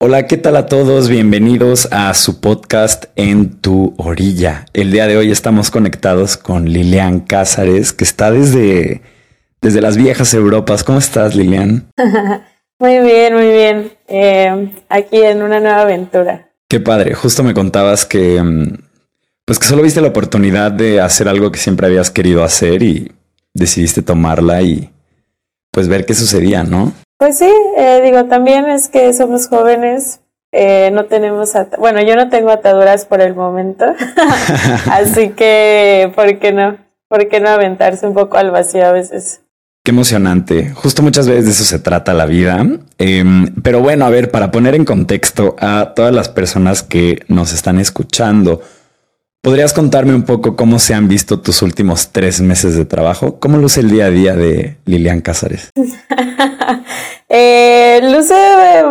Hola, ¿qué tal a todos? Bienvenidos a su podcast En tu orilla. El día de hoy estamos conectados con Lilian Cázares, que está desde, desde las viejas Europas. ¿Cómo estás, Lilian? muy bien, muy bien. Eh, aquí en una nueva aventura. Qué padre. Justo me contabas que, mm, pues que solo viste la oportunidad de hacer algo que siempre habías querido hacer y decidiste tomarla y pues ver qué sucedía, ¿no? Pues sí, eh, digo, también es que somos jóvenes, eh, no tenemos, bueno, yo no tengo ataduras por el momento, así que, ¿por qué no? ¿Por qué no aventarse un poco al vacío a veces? Qué emocionante. Justo muchas veces de eso se trata la vida. Em, pero bueno, a ver, para poner en contexto a todas las personas que nos están escuchando, ¿Podrías contarme un poco cómo se han visto tus últimos tres meses de trabajo? ¿Cómo luce el día a día de Lilian Cázares? eh, luce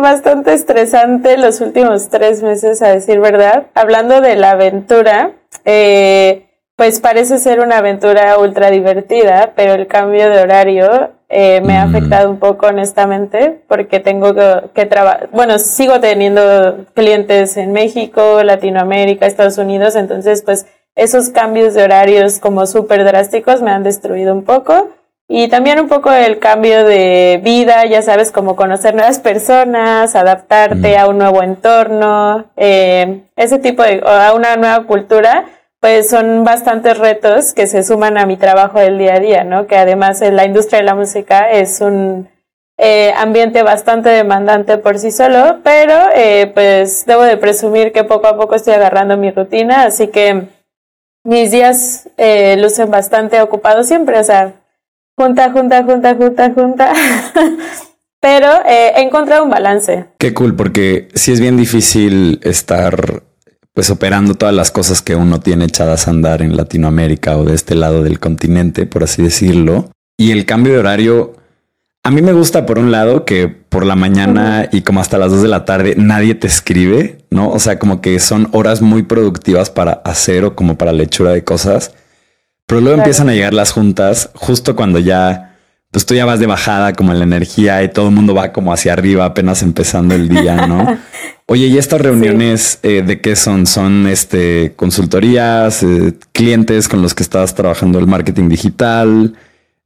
bastante estresante los últimos tres meses, a decir verdad. Hablando de la aventura, eh, pues parece ser una aventura ultra divertida, pero el cambio de horario eh, me ha mm. afectado un poco honestamente porque tengo que, trabajar, bueno, sigo teniendo clientes en México, Latinoamérica, Estados Unidos, entonces pues esos cambios de horarios como súper drásticos me han destruido un poco. Y también un poco el cambio de vida, ya sabes, como conocer nuevas personas, adaptarte mm. a un nuevo entorno, eh, ese tipo de, a una nueva cultura pues son bastantes retos que se suman a mi trabajo del día a día, ¿no? Que además en la industria de la música es un eh, ambiente bastante demandante por sí solo, pero eh, pues debo de presumir que poco a poco estoy agarrando mi rutina, así que mis días eh, lucen bastante ocupados siempre, o sea, junta, junta, junta, junta, junta. pero he encontrado un balance. Qué cool, porque sí es bien difícil estar pues operando todas las cosas que uno tiene echadas a andar en Latinoamérica o de este lado del continente, por así decirlo. Y el cambio de horario, a mí me gusta por un lado que por la mañana y como hasta las dos de la tarde nadie te escribe, ¿no? O sea, como que son horas muy productivas para hacer o como para lechura de cosas. Pero luego empiezan a llegar las juntas justo cuando ya, pues tú ya vas de bajada como en la energía y todo el mundo va como hacia arriba apenas empezando el día, ¿no? Oye, ¿y estas reuniones eh, de qué son? ¿Son este consultorías, eh, clientes con los que estás trabajando el marketing digital?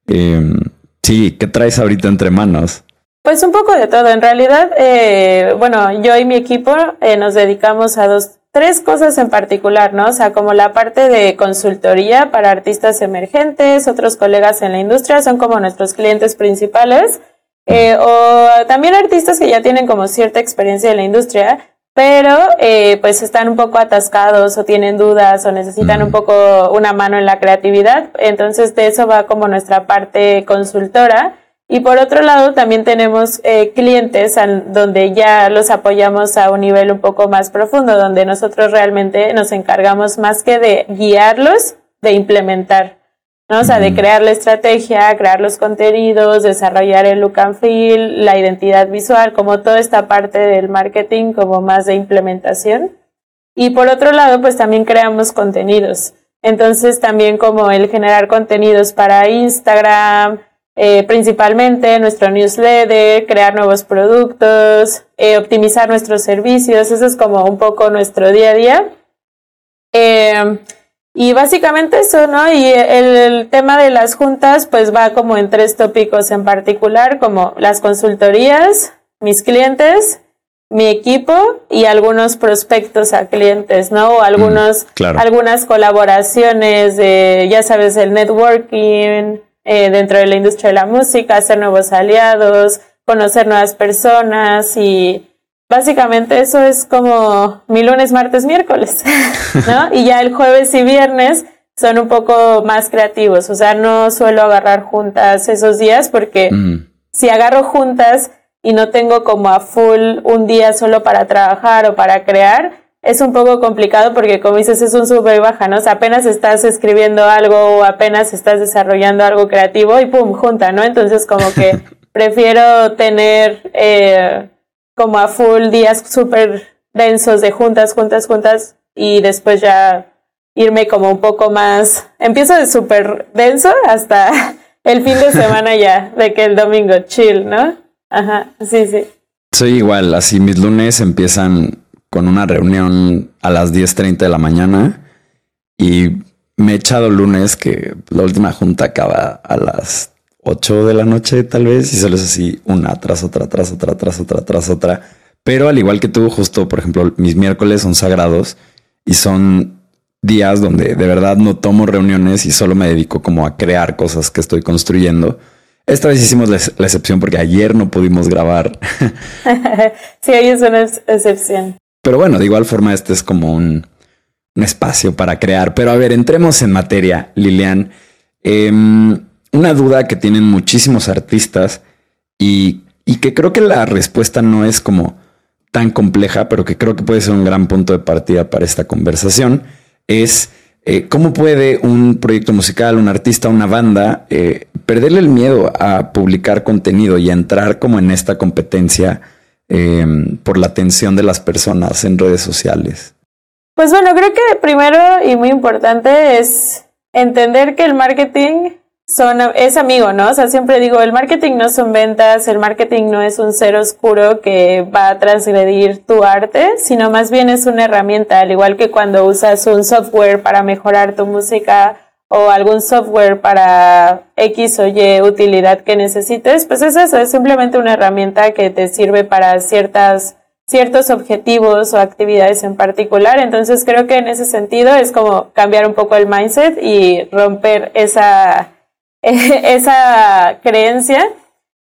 Em, sí, ¿qué traes ahorita entre manos? Pues un poco de todo. En realidad, eh, bueno, yo y mi equipo nos dedicamos a dos, tres cosas en particular, ¿no? O sea, como la parte de consultoría para artistas emergentes, otros colegas en la industria son como nuestros clientes principales. Eh, o también artistas que ya tienen como cierta experiencia en la industria, pero eh, pues están un poco atascados o tienen dudas o necesitan un poco una mano en la creatividad. Entonces de eso va como nuestra parte consultora. Y por otro lado, también tenemos eh, clientes donde ya los apoyamos a un nivel un poco más profundo, donde nosotros realmente nos encargamos más que de guiarlos, de implementar. ¿no? O sea, de crear la estrategia, crear los contenidos, desarrollar el look and feel, la identidad visual, como toda esta parte del marketing como más de implementación. Y por otro lado, pues también creamos contenidos. Entonces también como el generar contenidos para Instagram, eh, principalmente nuestro newsletter, crear nuevos productos, eh, optimizar nuestros servicios, eso es como un poco nuestro día a día. Eh, y básicamente eso, ¿no? Y el, tema de las juntas, pues va como en tres tópicos en particular, como las consultorías, mis clientes, mi equipo y algunos prospectos a clientes, ¿no? O algunos, algunas colaboraciones de, ya sabes, el networking eh, dentro de la industria de la música, hacer nuevos aliados, conocer nuevas personas y básicamente eso es como mi lunes, martes, miércoles, ¿no? Y ya el jueves y viernes son un poco más creativos, o sea, no suelo agarrar juntas esos días porque si agarro juntas y no tengo como a full un día solo para trabajar o para crear, es un poco complicado porque como dices es un sube y baja, ¿no? O sea, apenas estás escribiendo algo o apenas estás desarrollando algo creativo y pum, junta, ¿no? Entonces como que prefiero tener eh, como a full días súper densos de juntas, juntas, juntas y después ya irme como un poco más, empiezo de súper denso hasta el fin de semana ya, de que el domingo chill, ¿no? Ajá, sí, sí. Soy igual, así mis lunes empiezan con una reunión a las 10.30 de la mañana y me he echado lunes que la última junta acaba a las 8 de la noche tal vez y solo es así una tras otra, tras otra, tras otra, tras otra. Pero al igual que tú, justo, por ejemplo, mis miércoles son sagrados y son días donde de verdad no tomo reuniones y solo me dedico como a crear cosas que estoy construyendo. Esta vez hicimos la, excepción porque ayer no pudimos grabar. sí, ahí es una excepción. Pero bueno, de igual forma este es como un, espacio para crear. Pero a ver, entremos en materia, Lilian. Em, una duda que tienen muchísimos artistas y, que creo que la respuesta no es como tan compleja, pero que creo que puede ser un gran punto de partida para esta conversación, es eh, cómo puede un proyecto musical, un artista, una banda, eh, perderle el miedo a publicar contenido y a entrar como en esta competencia em, por la atención de las personas en redes sociales. Pues bueno, creo que primero y muy importante es entender que el marketing es amigo, ¿no? O sea, siempre digo, el marketing no son ventas, el marketing no es un ser oscuro que va a transgredir tu arte, sino más bien es una herramienta, al igual que cuando usas un software para mejorar tu música o algún software para X o Y utilidad que necesites, pues es eso, es simplemente una herramienta que te sirve para ciertas ciertos objetivos o actividades en particular. Entonces creo que en ese sentido es como cambiar un poco el mindset y romper esa esa creencia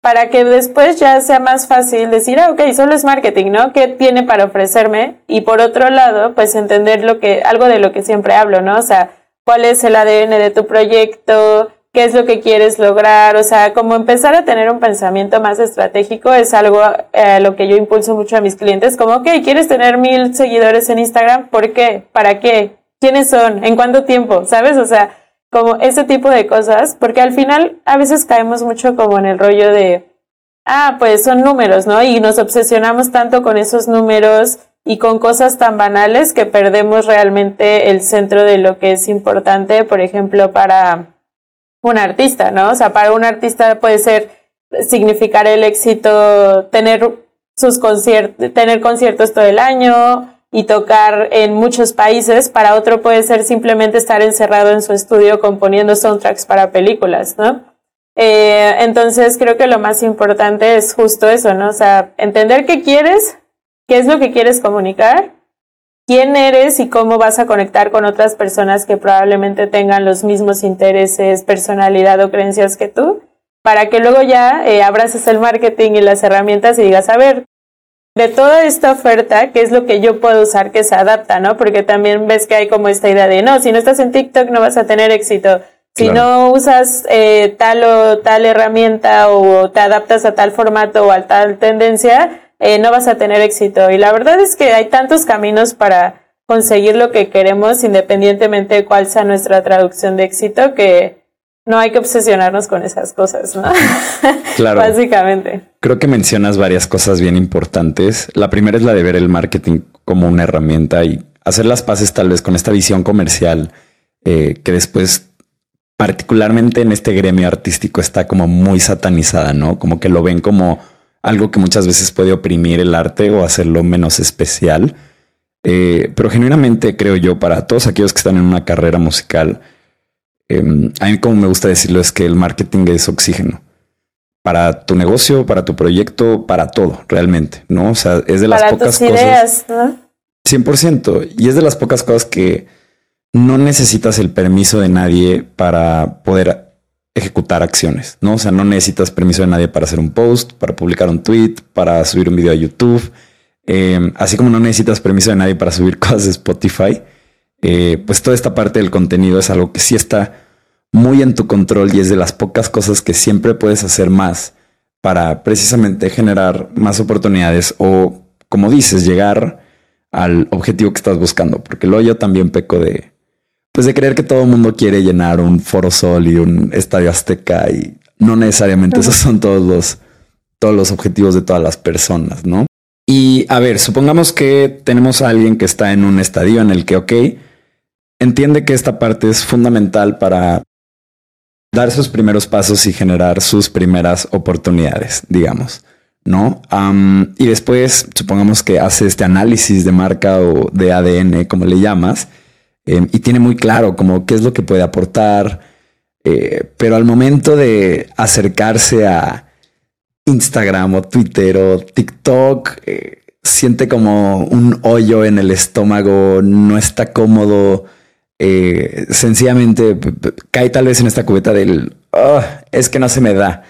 para que después ya sea más fácil decir, ah, ok, solo es marketing, ¿no? ¿Qué tiene para ofrecerme? Y por otro lado, pues entender lo que, algo de lo que siempre hablo, ¿no? O sea, cuál es el ADN de tu proyecto, qué es lo que quieres lograr, o sea, como empezar a tener un pensamiento más estratégico es algo a lo que yo impulso mucho a mis clientes, como, ok, ¿quieres tener mil seguidores en Instagram? ¿Por qué? ¿Para qué? ¿Quiénes son? ¿En cuánto tiempo? ¿Sabes? O sea, como ese tipo de cosas, porque al final a veces caemos mucho como en el rollo de, ah, pues son números, ¿no? Y nos obsesionamos tanto con esos números y con cosas tan banales que perdemos realmente el centro de lo que es importante, por ejemplo, para un artista, ¿no? O sea, para un artista puede ser significar el éxito, tener sus conciertos, tener conciertos todo el año, y tocar en muchos países, para otro puede ser simplemente estar encerrado en su estudio componiendo soundtracks para películas, ¿no? Eh, entonces creo que lo más importante es justo eso, ¿no? O sea, entender qué quieres, qué es lo que quieres comunicar, quién eres y cómo vas a conectar con otras personas que probablemente tengan los mismos intereses, personalidad o creencias que tú, para que luego ya eh, abraces el marketing y las herramientas y digas, a ver, de toda esta oferta, ¿qué es lo que yo puedo usar que se adapta, no? Porque también ves que hay como esta idea de, no, si no estás en TikTok no vas a tener éxito. Si no usas eh, tal o tal herramienta o te adaptas a tal formato o a tal tendencia, eh, no vas a tener éxito. Y la verdad es que hay tantos caminos para conseguir lo que queremos, independientemente de cuál sea nuestra traducción de éxito, que no hay que obsesionarnos con esas cosas, ¿no? Claro. Básicamente. Creo que mencionas varias cosas bien importantes. La primera es la de ver el marketing como una herramienta y hacer las paces tal vez con esta visión comercial eh, que después, particularmente en este gremio artístico, está como muy satanizada, ¿no? Como que lo ven como algo que muchas veces puede oprimir el arte o hacerlo menos especial. Eh, pero genuinamente creo yo, para todos aquellos que están en una carrera musical, Em, a mí como me gusta decirlo es que el marketing es oxígeno para tu negocio, para tu proyecto, para todo, realmente, ¿no? O sea, es de las pocas cosas. 100%. Y es de las pocas cosas que no necesitas el permiso de nadie para poder ejecutar acciones, ¿no? O sea, no necesitas permiso de nadie para hacer un post, para publicar un tweet, para subir un video a YouTube, em, así como no necesitas permiso de nadie para subir cosas de Spotify. Eh, pues toda esta parte del contenido es algo que sí está muy en tu control y es de las pocas cosas que siempre puedes hacer más para precisamente generar más oportunidades o, como dices, llegar al objetivo que estás buscando. Porque luego yo también peco de, pues de creer que todo el mundo quiere llenar un Foro Sol y un Estadio Azteca y no necesariamente esos son todos los, todos los objetivos de todas las personas, ¿no? Y a ver, supongamos que tenemos a alguien que está en un estadio en el que, ok, entiende que esta parte es fundamental para dar sus primeros pasos y generar sus primeras oportunidades, digamos. ¿no? y después, supongamos que hace este análisis de marca o de ADN, como le llamas, em, y tiene muy claro como qué es lo que puede aportar, eh, pero al momento de acercarse a Instagram o Twitter o TikTok, eh, siente como un hoyo en el estómago, no está cómodo, eh, sencillamente cae tal vez en esta cubeta del, ah, es que no se me da.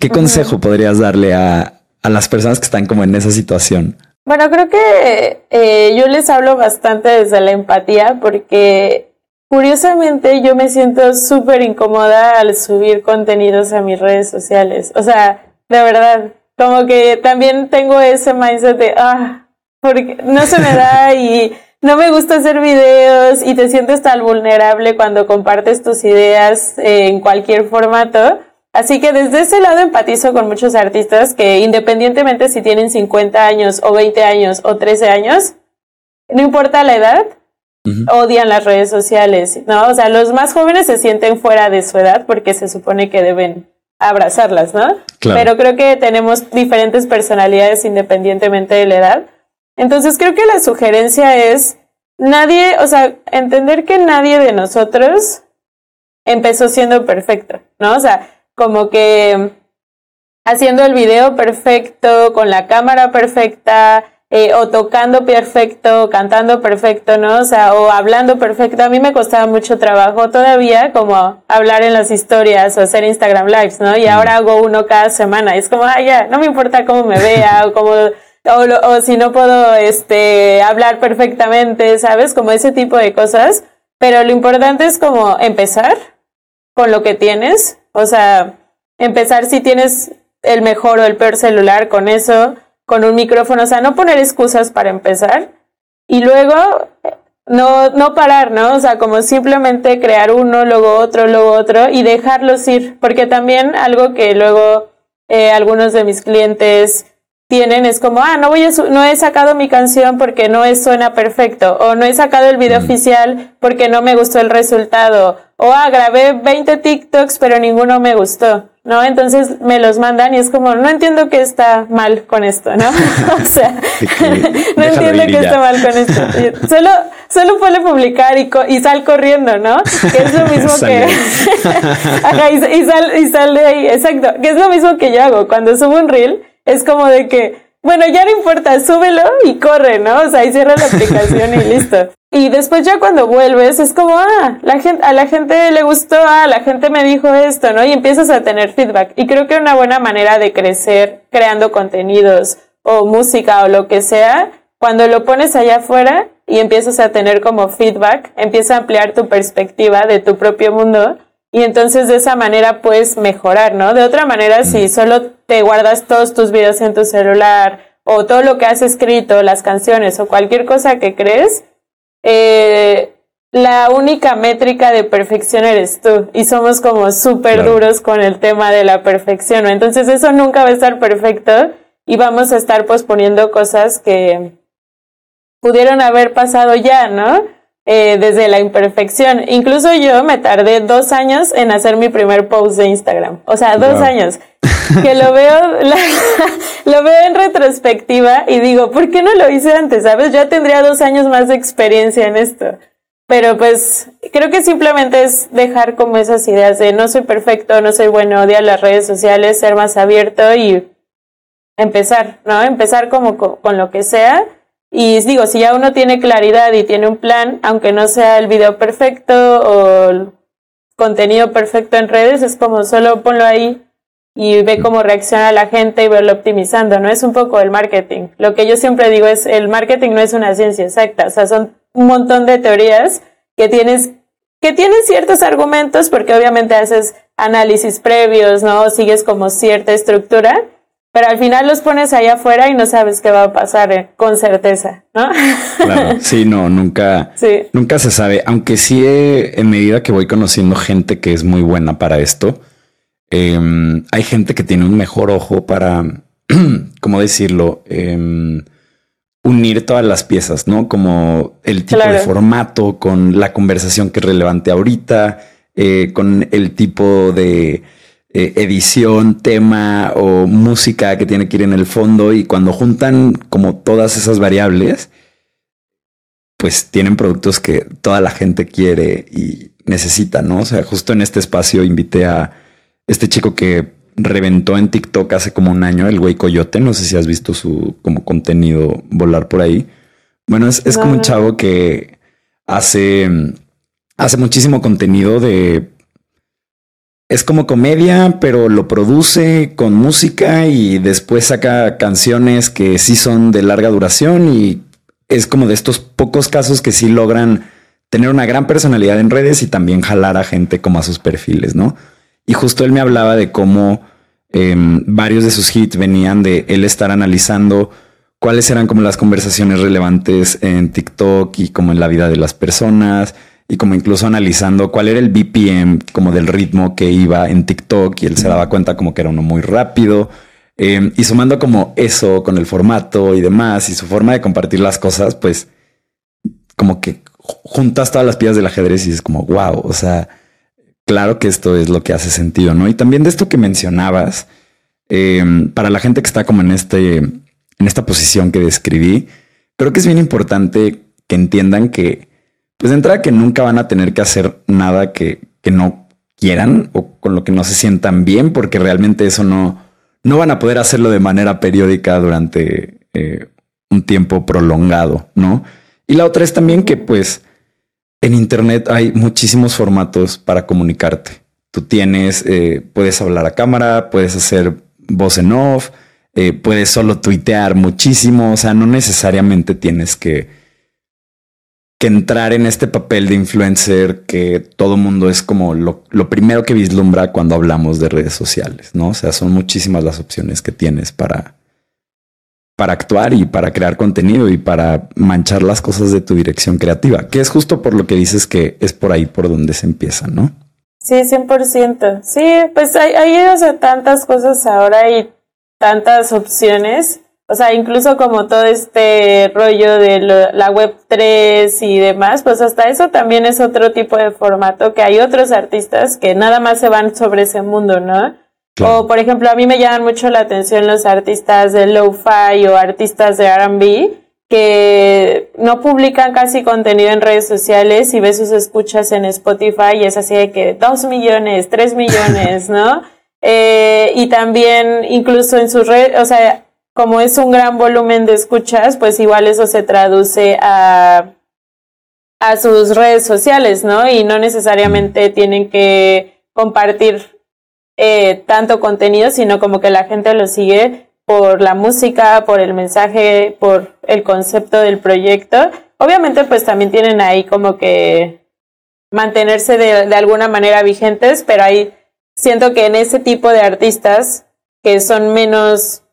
¿Qué consejo podrías darle a, las personas que están como en esa situación? Bueno, creo que eh, yo les hablo bastante desde la empatía porque curiosamente yo me siento súper incómoda al subir contenidos a mis redes sociales. O sea, de verdad, como que también tengo ese mindset de, ah, porque no se me da y no me gusta hacer videos y te sientes tan vulnerable cuando compartes tus ideas en cualquier formato. Así que desde ese lado empatizo con muchos artistas que independientemente si tienen 50 años o 20 años o 13 años, no importa la edad, odian las redes sociales, ¿no? O sea, los más jóvenes se sienten fuera de su edad porque se supone que deben abrazarlas, ¿no? Pero creo que tenemos diferentes personalidades independientemente de la edad. Entonces creo que la sugerencia es nadie, o sea, entender que nadie de nosotros empezó siendo perfecto, ¿no? O sea, como que haciendo el video perfecto, con la cámara perfecta, eh, o tocando perfecto, cantando perfecto, ¿no? O sea, o hablando perfecto. A mí me costaba mucho trabajo todavía como hablar en las historias o hacer Instagram Lives, ¿no? Y ahora hago uno cada semana. Es como, ah, ya, no me importa cómo me vea o cómo o, o si no puedo este, hablar perfectamente, ¿sabes? Como ese tipo de cosas. Pero lo importante es como empezar con lo que tienes. O sea, empezar si tienes el mejor o el peor celular con eso, con un micrófono. O sea, no poner excusas para empezar. Y luego no, no parar, ¿no? O sea, como simplemente crear uno, luego otro, luego otro y dejarlos ir. Porque también algo que luego eh, algunos de mis clientes tienen es como, ah, no voy a no he sacado mi canción porque no es, suena perfecto, o no he sacado el video mm. oficial porque no me gustó el resultado, o ah, grabé 20 TikToks pero ninguno me gustó, ¿no? Entonces me los mandan y es como, no entiendo qué está mal con esto, ¿no? o sea, no entiendo qué está mal con esto. Solo, solo puede publicar y, y sal corriendo, ¿no? Que es lo mismo que... Ajá, y, y, sal, y sal de ahí, exacto, que es lo mismo que yo hago cuando subo un reel es como de que, bueno, ya no importa, súbelo y corre, ¿no? O sea, y cierra la aplicación y listo. Y después ya cuando vuelves es como, ah, la gente, a la gente le gustó, ah, la gente me dijo esto, ¿no? Y empiezas a tener feedback. Y creo que una buena manera de crecer creando contenidos o música o lo que sea, cuando lo pones allá afuera y empiezas a tener como feedback, empieza a ampliar tu perspectiva de tu propio mundo y entonces de esa manera puedes mejorar, ¿no? De otra manera, si mm. solo te guardas todos tus videos en tu celular o todo lo que has escrito, las canciones o cualquier cosa que crees, eh, la única métrica de perfección eres tú y somos como súper duros con el tema de la perfección, ¿no? Entonces eso nunca va a estar perfecto y vamos a estar posponiendo cosas que pudieron haber pasado ya, ¿no? Eh, desde la imperfección. Incluso yo me tardé dos años en hacer mi primer post de Instagram. O sea, dos años. Que lo veo, lo veo en retrospectiva y digo, ¿por qué no lo hice antes? ¿Sabes? Ya tendría dos años más de experiencia en esto. Pero pues creo que simplemente es dejar como esas ideas de no soy perfecto, no soy bueno, odiar las redes sociales, ser más abierto y empezar, ¿no? Empezar como con lo que sea y digo, si ya uno tiene claridad y tiene un plan, aunque no sea el video perfecto o el contenido perfecto en redes, es como solo ponlo ahí y ve cómo reacciona la gente y verlo optimizando, ¿no? Es un poco el marketing. Lo que yo siempre digo es, el marketing no es una ciencia exacta, o sea, son un montón de teorías que tienes, que tienen ciertos argumentos porque obviamente haces análisis previos, ¿no? Sigues como cierta estructura, pero al final los pones ahí afuera y no sabes qué va a pasar eh, con certeza, ¿no? Claro, sí, no, nunca, nunca se sabe. Aunque sí, en medida que voy conociendo gente que es muy buena para esto, em, hay gente que tiene un mejor ojo para, ¿cómo decirlo? Em, unir todas las piezas, ¿no? Como el tipo de formato con la conversación que es relevante ahorita, eh, con el tipo de eh, edición, tema o música que tiene que ir en el fondo y cuando juntan como todas esas variables, pues tienen productos que toda la gente quiere y necesita, ¿no? O sea, justo en este espacio invité a este chico que reventó en TikTok hace como un año, el güey Coyote, no sé si has visto su como contenido volar por ahí. Bueno, es, es como un chavo que hace, hace muchísimo contenido de es como comedia, pero lo produce con música y después saca canciones que sí son de larga duración y es como de estos pocos casos que sí logran tener una gran personalidad en redes y también jalar a gente como a sus perfiles, ¿no? Y justo él me hablaba de cómo em, varios de sus hits venían de él estar analizando cuáles eran como las conversaciones relevantes en TikTok y como en la vida de las personas y como incluso analizando cuál era el BPM como del ritmo que iba en TikTok y él se daba cuenta como que era uno muy rápido. Em, y sumando como eso con el formato y demás y su forma de compartir las cosas, pues como que juntas todas las piezas del ajedrez y es como, wow, o sea, claro que esto es lo que hace sentido, ¿no? Y también de esto que mencionabas, em, para la gente que está como en, este, en esta posición que describí, creo que es bien importante que entiendan que pues de entrada que nunca van a tener que hacer nada que, no quieran o con lo que no se sientan bien, porque realmente eso no, no van a poder hacerlo de manera periódica durante eh, un tiempo prolongado, ¿no? Y la otra es también que pues en Internet hay muchísimos formatos para comunicarte. Tú tienes, eh, puedes hablar a cámara, puedes hacer voz en off, eh, puedes solo tuitear muchísimo, o sea, no necesariamente tienes que entrar en este papel de influencer que todo mundo es como lo, primero que vislumbra cuando hablamos de redes sociales, ¿no? O sea, son muchísimas las opciones que tienes para, para actuar y para crear contenido y para manchar las cosas de tu dirección creativa, que es justo por lo que dices que es por ahí por donde se empieza, ¿no? Sí, 100%. Sí, pues hay, hay tantas cosas ahora y tantas opciones o sea, incluso como todo este rollo de la web 3 y demás, pues hasta eso también es otro tipo de formato que hay otros artistas que nada más se van sobre ese mundo, ¿no? O por ejemplo, a mí me llaman mucho la atención los artistas de lo-fi o artistas de R&B que no publican casi contenido en redes sociales y ves sus escuchas en Spotify y es así de que dos millones, tres millones, ¿no? Eh, y también incluso en sus redes, o sea, como es un gran volumen de escuchas, pues igual eso se traduce a, a sus redes sociales, ¿no? Y no necesariamente tienen que compartir eh, tanto contenido, sino como que la gente lo sigue por la música, por el mensaje, por el concepto del proyecto. Obviamente, pues también tienen ahí como que mantenerse de, de alguna manera vigentes, pero ahí siento que en ese tipo de artistas que son menos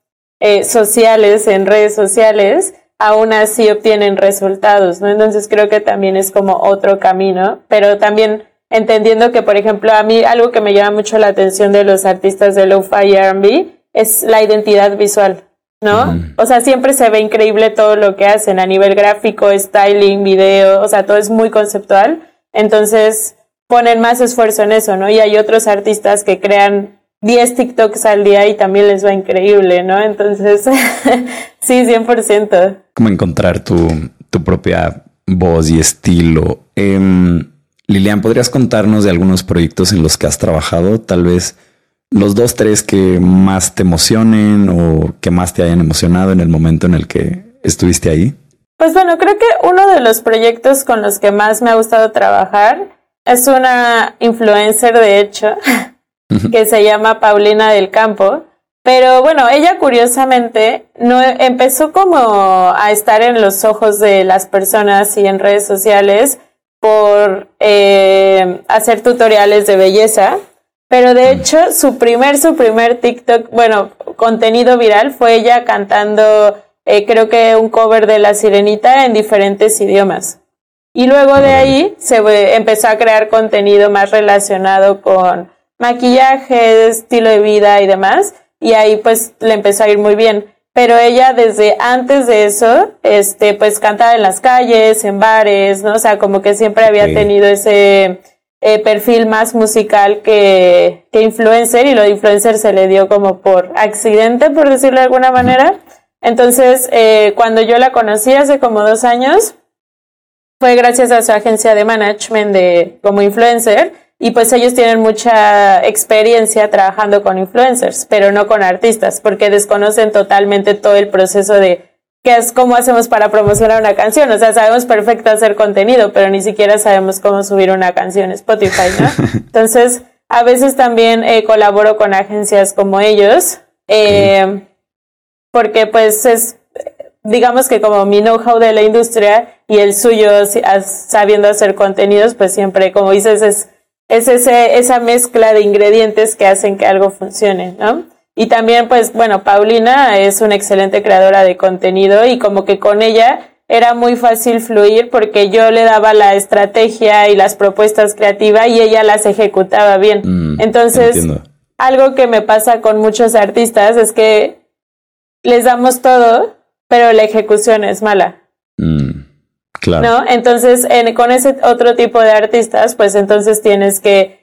eh, sociales, en redes sociales, aún así obtienen resultados, ¿no? Entonces creo que también es como otro camino, pero también entendiendo que, por ejemplo, a mí algo que me llama mucho la atención de los artistas de lo-fi R&B es la identidad visual, ¿no? O sea, siempre se ve increíble todo lo que hacen a nivel gráfico, styling, video, o sea, todo es muy conceptual. Entonces, ponen más esfuerzo en eso, ¿no? Y hay otros artistas que crean 10 TikToks al día y también les va increíble, ¿no? Entonces, sí, 100%. Como encontrar tu, tu propia voz y estilo. Em, Lilian, ¿podrías contarnos de algunos proyectos en los que has trabajado? Tal vez los dos, tres que más te emocionen o que más te hayan emocionado en el momento en el que estuviste ahí. Pues bueno, creo que uno de los proyectos con los que más me ha gustado trabajar es una influencer, de hecho, que se llama Paulina del Campo. Pero bueno, ella curiosamente no empezó como a estar en los ojos de las personas y en redes sociales por eh, hacer tutoriales de belleza. Pero de hecho, su primer, su primer TikTok, bueno, contenido viral fue ella cantando, eh, creo que un cover de La Sirenita en diferentes idiomas. Y luego de ahí se empezó a crear contenido más relacionado con maquillaje, estilo de vida y demás. Y ahí pues le empezó a ir muy bien. Pero ella desde antes de eso, este, pues cantaba en las calles, en bares, ¿no? O sea, como que siempre había tenido ese, eh, perfil más musical que, que influencer y lo de influencer se le dio como por accidente, por decirlo de alguna manera. Entonces, eh, cuando yo la conocí hace como dos años, fue gracias a su agencia de management de, como influencer y pues ellos tienen mucha experiencia trabajando con influencers, pero no con artistas, porque desconocen totalmente todo el proceso de qué es cómo hacemos para promocionar una canción. O sea, sabemos perfecto hacer contenido, pero ni siquiera sabemos cómo subir una canción a Spotify, ¿no? Entonces, a veces también eh, colaboro con agencias como ellos, eh, porque pues es, digamos que como mi know-how de la industria y el suyo sabiendo hacer contenidos, pues siempre, como dices, es es ese, esa mezcla de ingredientes que hacen que algo funcione, ¿no? Y también, pues, bueno, Paulina es una excelente creadora de contenido y como que con ella era muy fácil fluir porque yo le daba la estrategia y las propuestas creativas y ella las ejecutaba bien. Mm, Entonces, algo que me pasa con muchos artistas es que les damos todo, pero la ejecución es mala. Mm. ¿No? Entonces, con ese otro tipo de artistas, pues entonces tienes que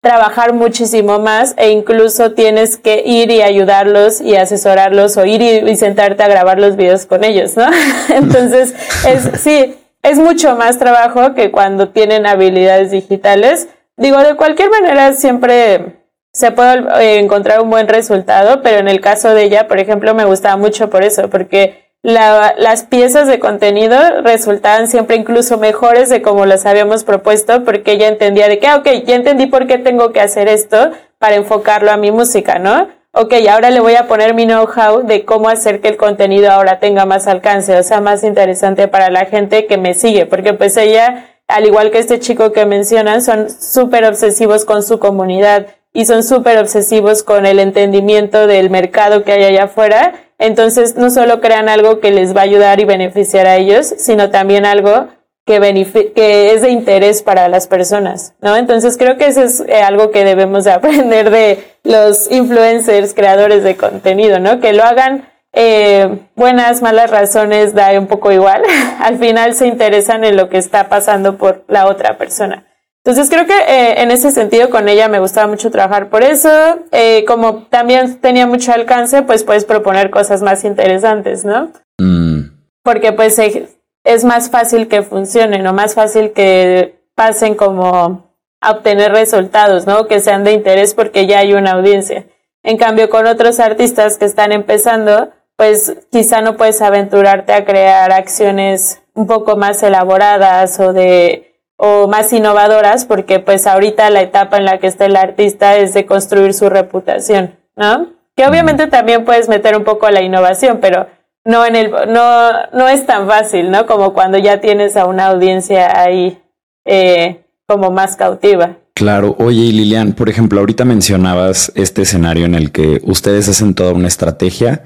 trabajar muchísimo más e incluso tienes que ir y ayudarlos y asesorarlos o ir y, sentarte a grabar los videos con ellos, ¿no? entonces, es, sí, es mucho más trabajo que cuando tienen habilidades digitales. Digo, de cualquier manera siempre se puede eh, encontrar un buen resultado, pero en el caso de ella, por ejemplo, me gustaba mucho por eso, porque la, las piezas de contenido resultaban siempre incluso mejores de como las habíamos propuesto, porque ella entendía de que, ah, ok, ya entendí por qué tengo que hacer esto para enfocarlo a mi música, ¿no? Ok, ahora le voy a poner mi know-how de cómo hacer que el contenido ahora tenga más alcance, o sea, más interesante para la gente que me sigue, porque pues ella, al igual que este chico que mencionan, son súper obsesivos con su comunidad y son súper obsesivos con el entendimiento del mercado que hay allá afuera entonces, no solo crean algo que les va a ayudar y beneficiar a ellos, sino también algo que, es de interés para las personas, ¿no? Entonces, creo que eso es eh, algo que debemos de aprender de los influencers, creadores de contenido, ¿no? Que lo hagan eh, buenas, malas razones, da un poco igual. Al final se interesan en lo que está pasando por la otra persona. Entonces creo que eh, en ese sentido con ella me gustaba mucho trabajar por eso. Eh, como también tenía mucho alcance, pues puedes proponer cosas más interesantes, ¿no? Mm. Porque pues es más fácil que funcionen o más fácil que pasen como a obtener resultados, ¿no? Que sean de interés porque ya hay una audiencia. En cambio, con otros artistas que están empezando, pues quizá no puedes aventurarte a crear acciones un poco más elaboradas o de o más innovadoras, porque pues ahorita la etapa en la que está el artista es de construir su reputación, ¿no? Que obviamente también puedes meter un poco la innovación, pero no en el no no es tan fácil, ¿no? Como cuando ya tienes a una audiencia ahí eh, como más cautiva. Claro, oye y Lilian, por ejemplo, ahorita mencionabas este escenario en el que ustedes hacen toda una estrategia,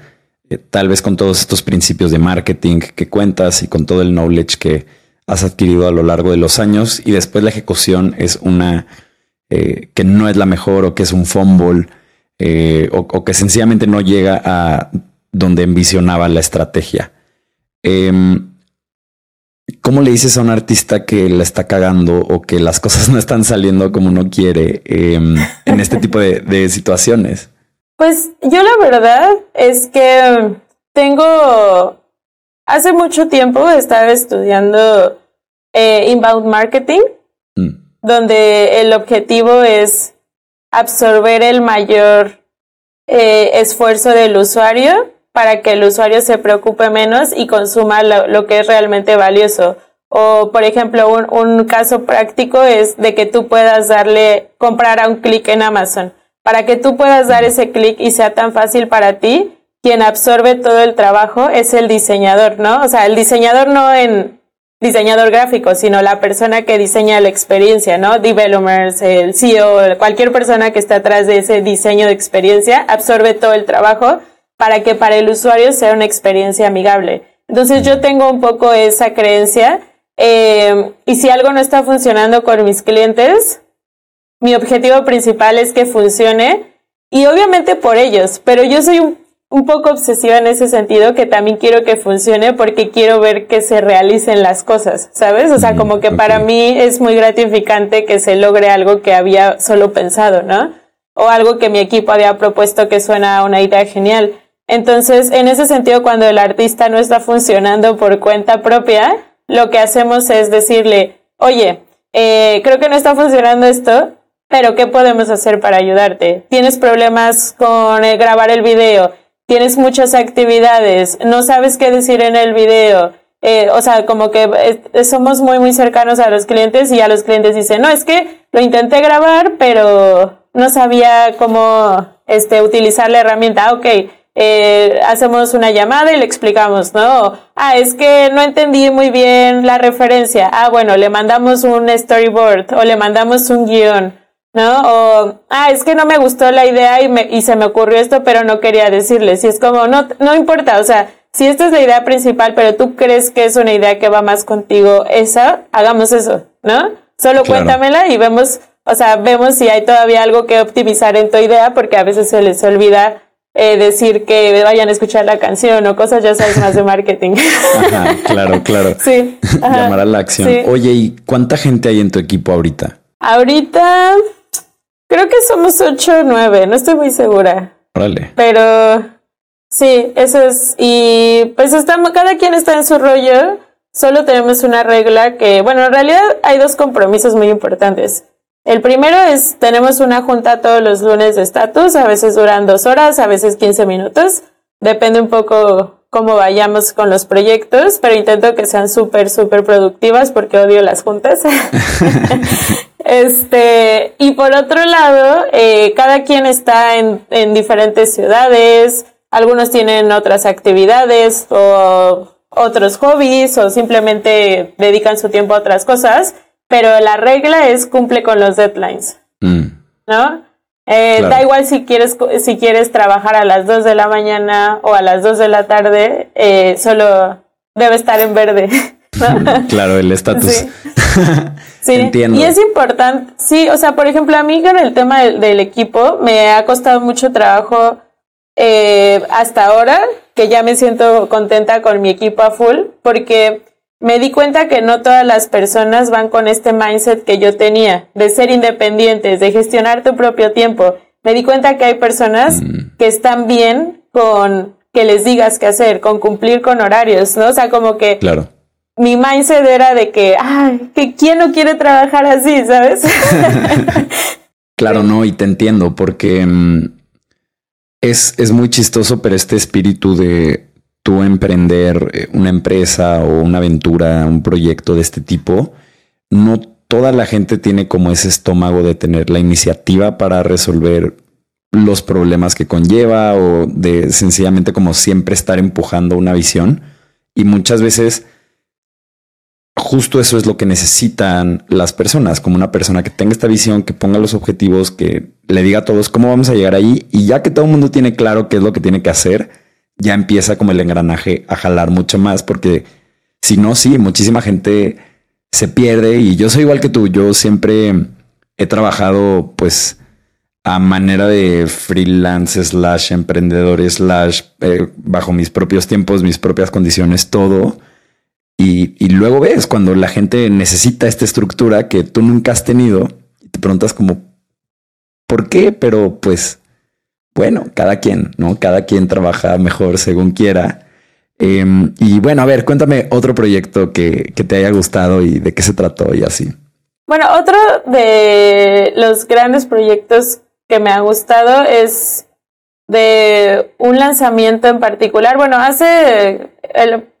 eh, tal vez con todos estos principios de marketing que cuentas y con todo el knowledge que, has adquirido a lo largo de los años y después la ejecución es una eh, que no es la mejor o que es un fumble eh, o, que sencillamente no llega a donde envisionaba la estrategia. Em, ¿Cómo le dices a un artista que la está cagando o que las cosas no están saliendo como uno quiere em, en este tipo de situaciones? Pues yo la verdad es que tengo Hace mucho tiempo estaba estudiando eh, inbound marketing, mm. donde el objetivo es absorber el mayor eh, esfuerzo del usuario para que el usuario se preocupe menos y consuma lo, que es realmente valioso. O, por ejemplo, un, un, caso práctico es de que tú puedas darle, comprar a un clic en Amazon. Para que tú puedas dar ese clic y sea tan fácil para ti, quien absorbe todo el trabajo es el diseñador, ¿no? O sea, el diseñador no en diseñador gráfico, sino la persona que diseña la experiencia, ¿no? Developers, el CEO, cualquier persona que está atrás de ese diseño de experiencia absorbe todo el trabajo para que para el usuario sea una experiencia amigable. Entonces yo tengo un poco esa creencia eh, y si algo no está funcionando con mis clientes, mi objetivo principal es que funcione y obviamente por ellos, pero yo soy un un poco obsesiva en ese sentido, que también quiero que funcione porque quiero ver que se realicen las cosas, ¿sabes? O sea, como que para mí es muy gratificante que se logre algo que había solo pensado, ¿no? O algo que mi equipo había propuesto que suena una idea genial. Entonces, en ese sentido, cuando el artista no está funcionando por cuenta propia, lo que hacemos es decirle, oye, eh, creo que no está funcionando esto, pero ¿qué podemos hacer para ayudarte? ¿Tienes problemas con eh, grabar el video? Tienes muchas actividades, no sabes qué decir en el video. Eh, o sea, como que eh, somos muy, muy cercanos a los clientes y a los clientes dicen, no, es que lo intenté grabar, pero no sabía cómo este, utilizar la herramienta. Ok, eh, hacemos una llamada y le explicamos, ¿no? Ah, es que no entendí muy bien la referencia. Ah, bueno, le mandamos un storyboard o le mandamos un guion. ¿No? O, ah, es que no me gustó la idea y, me, y se me ocurrió esto, pero no quería decirles. Y es como, no, no importa, o sea, si esta es la idea principal, pero tú crees que es una idea que va más contigo, esa, hagamos eso, ¿no? Solo cuéntamela y vemos, o sea, vemos si hay todavía algo que optimizar en tu idea, porque a veces se les olvida eh, decir que vayan a escuchar la canción o cosas, ya sabes, más de marketing. Ajá, claro, claro. Sí. Llamar a la acción. Oye, ¿y cuánta gente hay en tu equipo ahorita? Ahorita Creo que somos ocho o nueve, no estoy muy segura. Vale. Pero sí, eso es. Y pues estamos, cada quien está en su rollo. Solo tenemos una regla que, bueno, en realidad hay dos compromisos muy importantes. El primero es, tenemos una junta todos los lunes de estatus, a veces duran dos horas, a veces quince minutos. Depende un poco cómo vayamos con los proyectos, pero intento que sean súper, súper productivas porque odio las juntas. Este, y por otro lado, eh, cada quien está en, en diferentes ciudades, algunos tienen otras actividades o otros hobbies o simplemente dedican su tiempo a otras cosas, pero la regla es cumple con los deadlines, mm. ¿no? Eh, Da igual si quieres, si quieres trabajar a las 2 de la mañana o a las 2 de la tarde, eh, solo debe estar en verde. claro, el estatus. Sí. Entiendo. Y es importante, sí, o sea, por ejemplo, a mí con el tema del, equipo me ha costado mucho trabajo eh, hasta ahora, que ya me siento contenta con mi equipo a full, porque me di cuenta que no todas las personas van con este mindset que yo tenía, de ser independientes, de gestionar tu propio tiempo. Me di cuenta que hay personas mm. que están bien con que les digas qué hacer, con cumplir con horarios, ¿no? O sea, como que claro mi mindset era de que, que quién no quiere trabajar así, ¿sabes? claro, no, y te entiendo, porque mm, es, es muy chistoso, pero este espíritu de tú emprender eh, una empresa o una aventura, un proyecto de este tipo, no toda la gente tiene como ese estómago de tener la iniciativa para resolver los problemas que conlleva o de sencillamente como siempre estar empujando una visión. Y muchas veces justo eso es lo que necesitan las personas, como una persona que tenga esta visión, que ponga los objetivos, que le diga a todos cómo vamos a llegar ahí y ya que todo el mundo tiene claro qué es lo que tiene que hacer, ya empieza como el engranaje a jalar mucho más, porque si no, sí, muchísima gente se pierde y yo soy igual que tú, yo siempre he trabajado pues a manera de freelance slash emprendedor slash eh, bajo mis propios tiempos, mis propias condiciones, todo y, luego ves cuando la gente necesita esta estructura que tú nunca has tenido y te preguntas como, ¿por qué? Pero pues, bueno, cada quien, ¿no? Cada quien trabaja mejor según quiera. Em, y bueno, a ver, cuéntame otro proyecto que, que te haya gustado y de qué se trató y así. Bueno, otro de los grandes proyectos que me ha gustado es de un lanzamiento en particular. Bueno, hace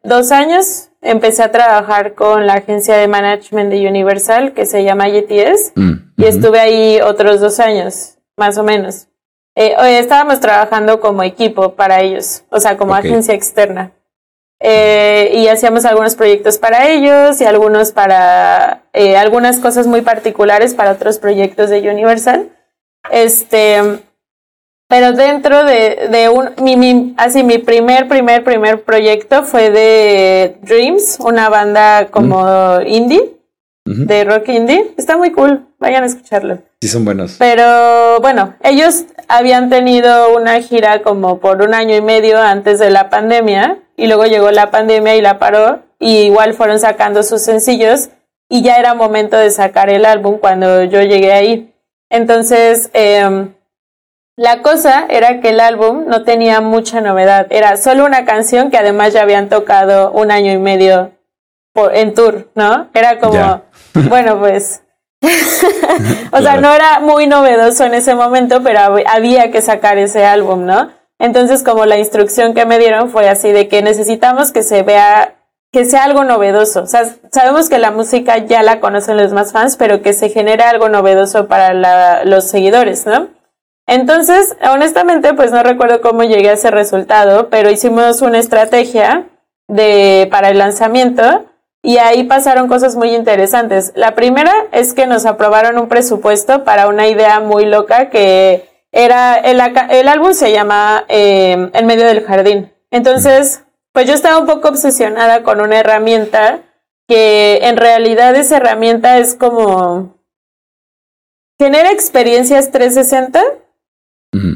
dos años empecé a trabajar con la agencia de management de Universal que se llama mm, y estuve ahí otros dos años, más o menos. Eh, estábamos trabajando como equipo para ellos, o sea, como agencia externa. Eh, y hacíamos algunos proyectos para ellos y algunos para eh, algunas cosas muy particulares para otros proyectos de Universal. Este, pero dentro de, de un, mi, así mi primer, primer, primer proyecto fue de Dreams, una banda como indie, de rock indie. Está muy cool, vayan a escucharlo. Sí, son buenos. Pero bueno, ellos habían tenido una gira como por un año y medio antes de la pandemia y luego llegó la pandemia y la paró y igual fueron sacando sus sencillos y ya era momento de sacar el álbum cuando yo llegué ahí. Entonces, em, la cosa era que el álbum no tenía mucha novedad, era solo una canción que además ya habían tocado un año y medio por, en tour, ¿no? Era como, bueno, pues o sea, no era muy novedoso en ese momento, pero había que sacar ese álbum, ¿no? Entonces, como la instrucción que me dieron fue así de que necesitamos que se vea, que sea algo novedoso. O sea, sabemos que la música ya la conocen los más fans, pero que se genere algo novedoso para los seguidores, ¿no? Entonces, honestamente, pues no recuerdo cómo llegué a ese resultado, pero hicimos una estrategia de, para el lanzamiento y ahí pasaron cosas muy interesantes. La primera es que nos aprobaron un presupuesto para una idea muy loca que era, el, el álbum se llama eh, En medio del jardín. Entonces, pues yo estaba un poco obsesionada con una herramienta que en realidad esa herramienta es como genera experiencias 360.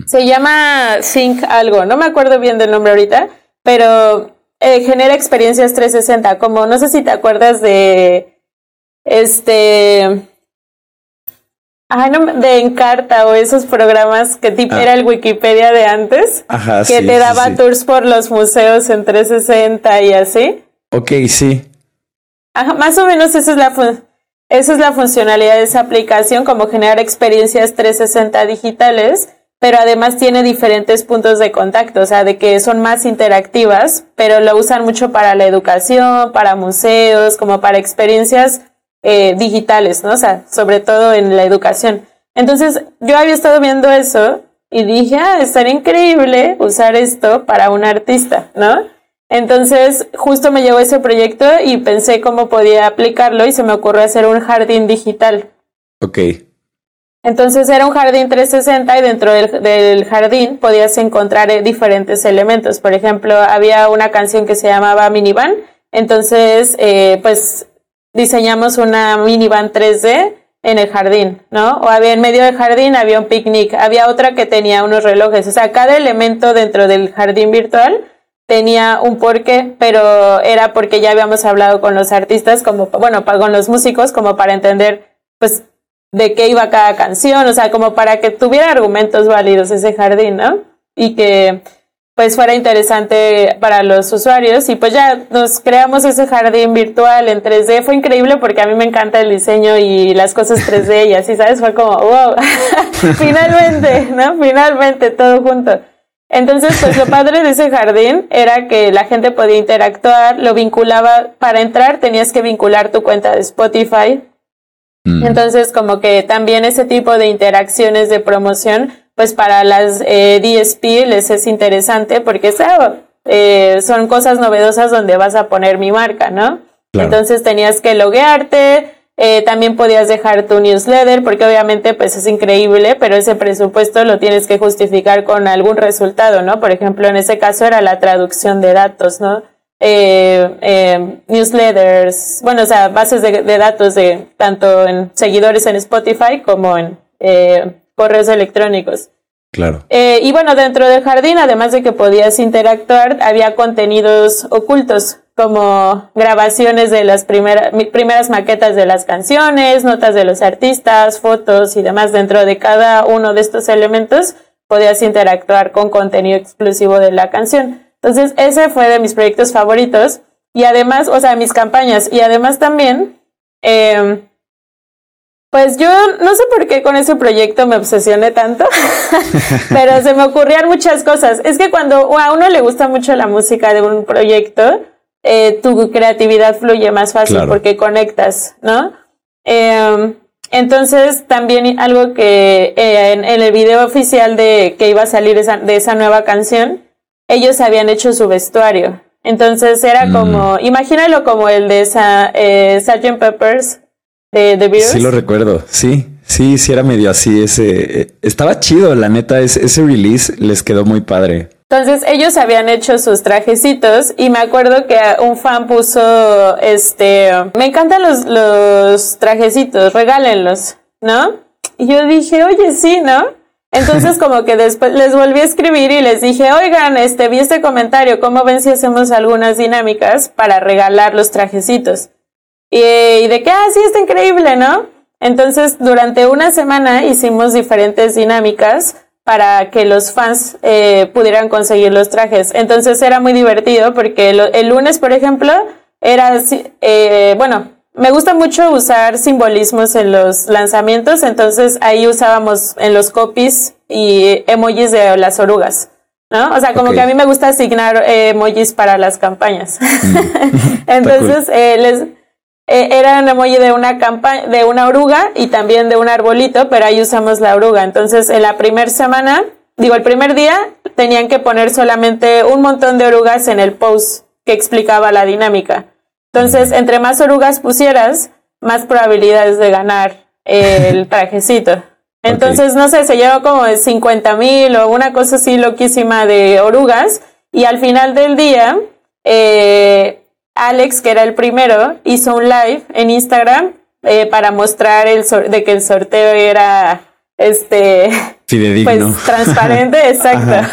Se llama Think algo, no me acuerdo bien del nombre ahorita, pero eh, genera experiencias 360, como no sé si te acuerdas de este Ay, no, de Encarta o esos programas que tipo ah. era el Wikipedia de antes, que te daba tours por los museos en 360 y así. Ok, sí. Ajá, más o menos esa es la esa es la funcionalidad de esa aplicación, como generar experiencias 360 digitales pero además tiene diferentes puntos de contacto, o sea, de que son más interactivas, pero lo usan mucho para la educación, para museos, como para experiencias eh, digitales, ¿no? O sea, sobre todo en la educación. Entonces, yo había estado viendo eso y dije, ah, estaría increíble usar esto para un artista, ¿no? Entonces, justo me llegó ese proyecto y pensé cómo podía aplicarlo y se me ocurrió hacer un jardín digital. Ok. Entonces era un jardín 360 y dentro del, jardín podías encontrar eh, diferentes elementos. Por ejemplo, había una canción que se llamaba Minivan. Entonces, eh, pues diseñamos una minivan 3D en el jardín, ¿no? O había en medio del jardín había un picnic, había otra que tenía unos relojes. O sea, cada elemento dentro del jardín virtual tenía un porqué, pero era porque ya habíamos hablado con los artistas, como, bueno, con los músicos, como para entender, pues, de qué iba cada canción, o sea, como para que tuviera argumentos válidos ese jardín, ¿no? Y que pues fuera interesante para los usuarios y pues ya nos creamos ese jardín virtual en 3D. Fue increíble porque a mí me encanta el diseño y las cosas 3D y así, ¿sabes? Fue como, wow, finalmente, ¿no? Finalmente, todo junto. Entonces, pues lo padre de ese jardín era que la gente podía interactuar, lo vinculaba, para entrar tenías que vincular tu cuenta de Spotify Mm. Entonces, como que también ese tipo de interacciones de promoción, pues para las eh, DSP les es interesante porque eh, son cosas novedosas donde vas a poner mi marca, ¿no? Entonces tenías que loguearte, eh, también podías dejar tu newsletter, porque obviamente pues es increíble, pero ese presupuesto lo tienes que justificar con algún resultado, ¿no? Por ejemplo, en ese caso era la traducción de datos, ¿no? Eh, eh, newsletters, bueno, o sea, bases de, datos de tanto en seguidores en Spotify como en eh, correos electrónicos. Claro. y bueno, dentro del jardín, además de que podías interactuar, había contenidos ocultos como grabaciones de las primeras, primeras maquetas de las canciones, notas de los artistas, fotos y demás. Dentro de cada uno de estos elementos podías interactuar con contenido exclusivo de la canción. Entonces, ese fue de mis proyectos favoritos. Y además, o sea, mis campañas. Y además también, em, pues yo no sé por qué con ese proyecto me obsesioné tanto, pero se me ocurrían muchas cosas. Es que cuando a uno le gusta mucho la música de un proyecto, eh, tu creatividad fluye más fácil porque conectas, ¿no? Em, entonces, también algo que eh, en, el video oficial de que iba a salir de esa nueva canción, ellos habían hecho su vestuario. Entonces era mm. como, imagínalo como el de esa, eh, Sgt. Peppers de The Beatles. Sí lo recuerdo, sí, sí, sí era medio así, ese, eh, estaba chido, la neta, ese, ese release les quedó muy padre. Entonces ellos habían hecho sus trajecitos y me acuerdo que un fan puso, este, me encantan los, los trajecitos, regálenlos, ¿no? Y yo dije, oye, sí, ¿no? Entonces como que después les volví a escribir y les dije, oigan, este, vi este comentario, ¿cómo ven si hacemos algunas dinámicas para regalar los trajecitos? Y, de que, ah, sí, está increíble, ¿no? Entonces durante una semana hicimos diferentes dinámicas para que los fans eh, pudieran conseguir los trajes. Entonces era muy divertido porque el lunes, por ejemplo, era, eh, bueno, me gusta mucho usar simbolismos en los lanzamientos, entonces ahí usábamos en los copies y emojis de las orugas. ¿No? O sea, como que a mí me gusta asignar eh, emojis para las campañas. Mm. entonces, eh, les, eh, era un emoji de una campaña, de una oruga y también de un arbolito, pero ahí usamos la oruga. Entonces, en la primera semana, digo, el primer día, tenían que poner solamente un montón de orugas en el post que explicaba la dinámica. Entonces, entre más orugas pusieras, más probabilidades de ganar el trajecito. Entonces, no sé, se llevó como de 50 mil o una cosa así loquísima de orugas. Y al final del día, eh, Alex, que era el primero, hizo un live en Instagram eh, para mostrar el de que el sorteo era este Fidedigno. Pues transparente, exacto.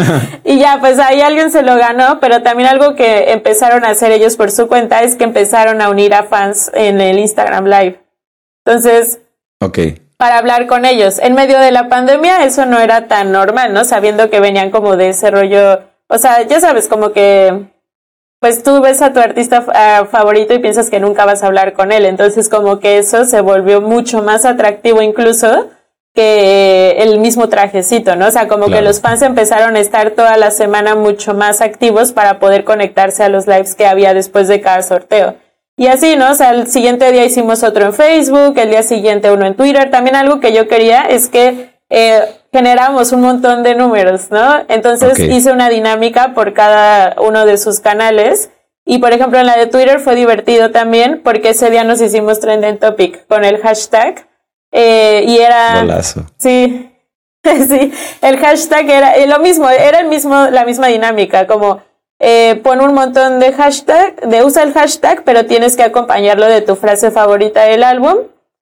y ya, pues ahí alguien se lo ganó, pero también algo que empezaron a hacer ellos por su cuenta es que empezaron a unir a fans en el Instagram Live. Entonces, okay. para hablar con ellos. En medio de la pandemia eso no era tan normal, ¿no? Sabiendo que venían como de ese rollo, o sea, ya sabes, como que pues tú ves a tu artista ah, favorito y piensas que nunca vas a hablar con él. Entonces como que eso se volvió mucho más atractivo incluso que el mismo trajecito, ¿no? O sea, como que los fans empezaron a estar toda la semana mucho más activos para poder conectarse a los lives que había después de cada sorteo. Y así, ¿no? O sea, el siguiente día hicimos otro en Facebook, el día siguiente uno en Twitter. También algo que yo quería es que eh, generamos un montón de números, ¿no? Entonces hice una dinámica por cada uno de sus canales. Y por ejemplo, en la de Twitter fue divertido también porque ese día nos hicimos trending topic con el hashtag eh, y era... Sí, sí, el hashtag era lo mismo, era el mismo, la misma dinámica, como eh, pon un montón de hashtag, de usa el hashtag, pero tienes que acompañarlo de tu frase favorita del álbum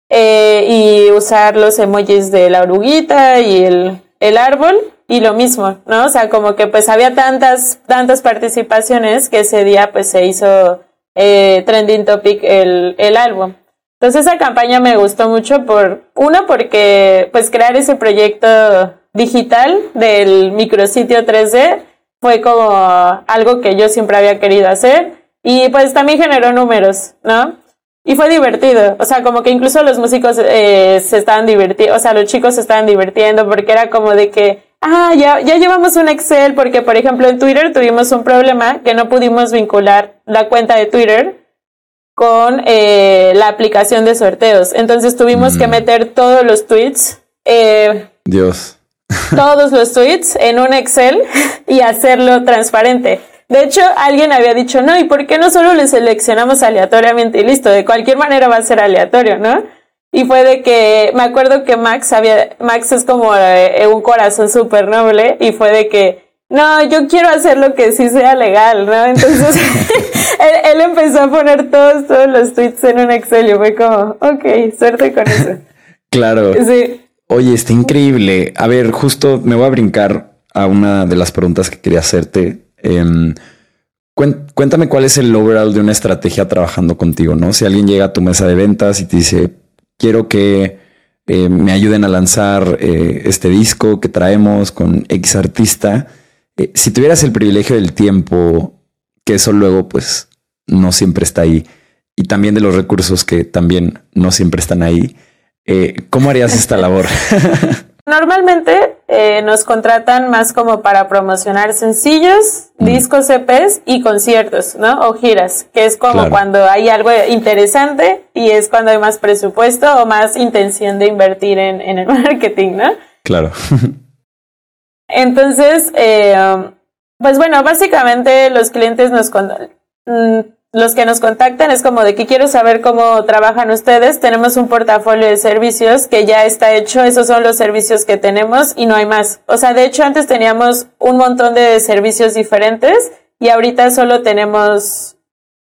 eh, y usar los emojis de la oruguita y el, el árbol y lo mismo, ¿no? O sea, como que pues había tantas, tantas participaciones que ese día pues se hizo eh, trending topic el, el álbum. Entonces esa campaña me gustó mucho por, uno, porque pues crear ese proyecto digital del micrositio 3D fue como algo que yo siempre había querido hacer y pues también generó números, ¿no? Y fue divertido, o sea, como que incluso los músicos eh, se estaban divirtiendo, o sea, los chicos se estaban divirtiendo porque era como de que, ah, ya, ya llevamos un Excel porque, por ejemplo, en Twitter tuvimos un problema que no pudimos vincular la cuenta de Twitter con eh, la aplicación de sorteos. Entonces tuvimos que mm. meter todos los tweets. Eh, Dios. todos los tweets en un Excel y hacerlo transparente. De hecho, alguien había dicho, no, ¿y por qué no solo le seleccionamos aleatoriamente y listo? De cualquier manera va a ser aleatorio, ¿no? Y fue de que, me acuerdo que Max había, Max es como eh, un corazón súper noble y fue de que, no, yo quiero hacer lo que sí sea legal, ¿no? Entonces él, empezó a poner todos, todos los tweets en un Excel y fue como, ok, suerte con eso. claro. Sí. Oye, está increíble. A ver, justo me voy a brincar a una de las preguntas que quería hacerte. Em, cuéntame cuál es el overall de una estrategia trabajando contigo, ¿no? Si alguien llega a tu mesa de ventas y te dice, quiero que eh, me ayuden a lanzar eh, este disco que traemos con X artista, eh, si tuvieras el privilegio del tiempo, que eso luego pues no siempre está ahí, y también de los recursos que también no siempre están ahí, eh, ¿cómo harías esta labor? Normalmente eh, nos contratan más como para promocionar sencillos, mm. discos EPs y conciertos, ¿no? O giras, que es como cuando hay algo interesante y es cuando hay más presupuesto o más intención de invertir en, en el marketing, ¿no? Claro. Entonces, eh, pues bueno, básicamente los clientes nos mm, los que nos contactan es como de que quiero saber cómo trabajan ustedes. Tenemos un portafolio de servicios que ya está hecho. Esos son los servicios que tenemos y no hay más. O sea, de hecho antes teníamos un montón de servicios diferentes y ahorita solo tenemos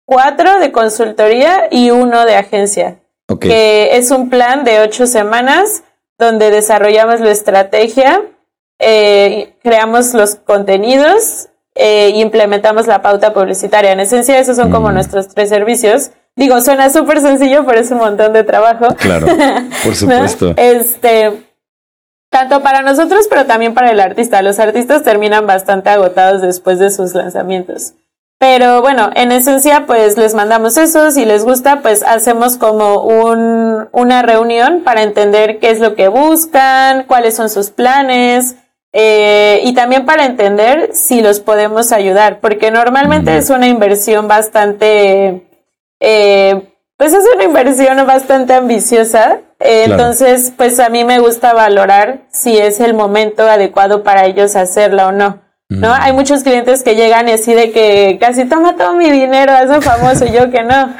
cuatro de consultoría y uno de agencia. Que es un plan de ocho semanas donde desarrollamos la estrategia, eh, creamos los contenidos e implementamos la pauta publicitaria. En esencia, esos son como mm. nuestros tres servicios. Digo, suena súper sencillo, pero es un montón de trabajo. Claro, por supuesto. Este, tanto para nosotros, pero también para el artista. Los artistas terminan bastante agotados después de sus lanzamientos. Pero bueno, en esencia, pues les mandamos eso. Si les gusta, pues hacemos como un, una reunión para entender qué es lo que buscan, cuáles son sus planes. Eh, y también para entender si los podemos ayudar, porque normalmente es una inversión bastante, eh, pues es una inversión bastante ambiciosa. Eh, entonces, pues a mí me gusta valorar si es el momento adecuado para ellos hacerla o no. ¿no? Hay muchos clientes que llegan y así de que casi toma todo mi dinero, hazlo famoso, yo que no.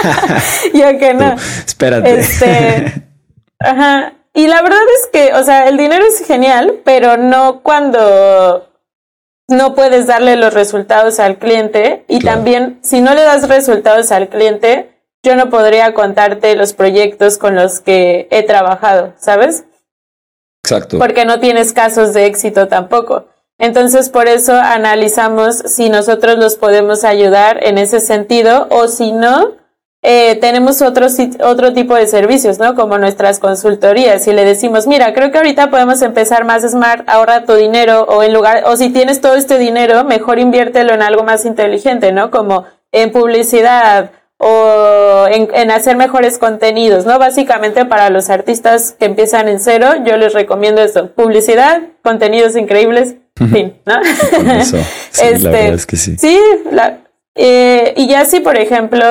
yo que no. espérate. Este, ajá. Y la verdad es que, o sea, el dinero es genial, pero no cuando no puedes darle los resultados al cliente. Y también, si no le das resultados al cliente, yo no podría contarte los proyectos con los que he trabajado, ¿sabes? Exacto. Porque no tienes casos de éxito tampoco. Entonces, por eso analizamos si nosotros los podemos ayudar en ese sentido o si no, eh, tenemos otro, otro tipo de servicios, ¿no? Como nuestras consultorías. Si le decimos, mira, creo que ahorita podemos empezar más smart, ahorra tu dinero, o en lugar, o si tienes todo este dinero, mejor inviértelo en algo más inteligente, ¿no? Como en publicidad o en, en hacer mejores contenidos, ¿no? Básicamente para los artistas que empiezan en cero, yo les recomiendo eso, publicidad, contenidos increíbles, fin, ¿no? Eso. Sí, la verdad este, es que sí. Sí, la, eh, y ya si, por ejemplo,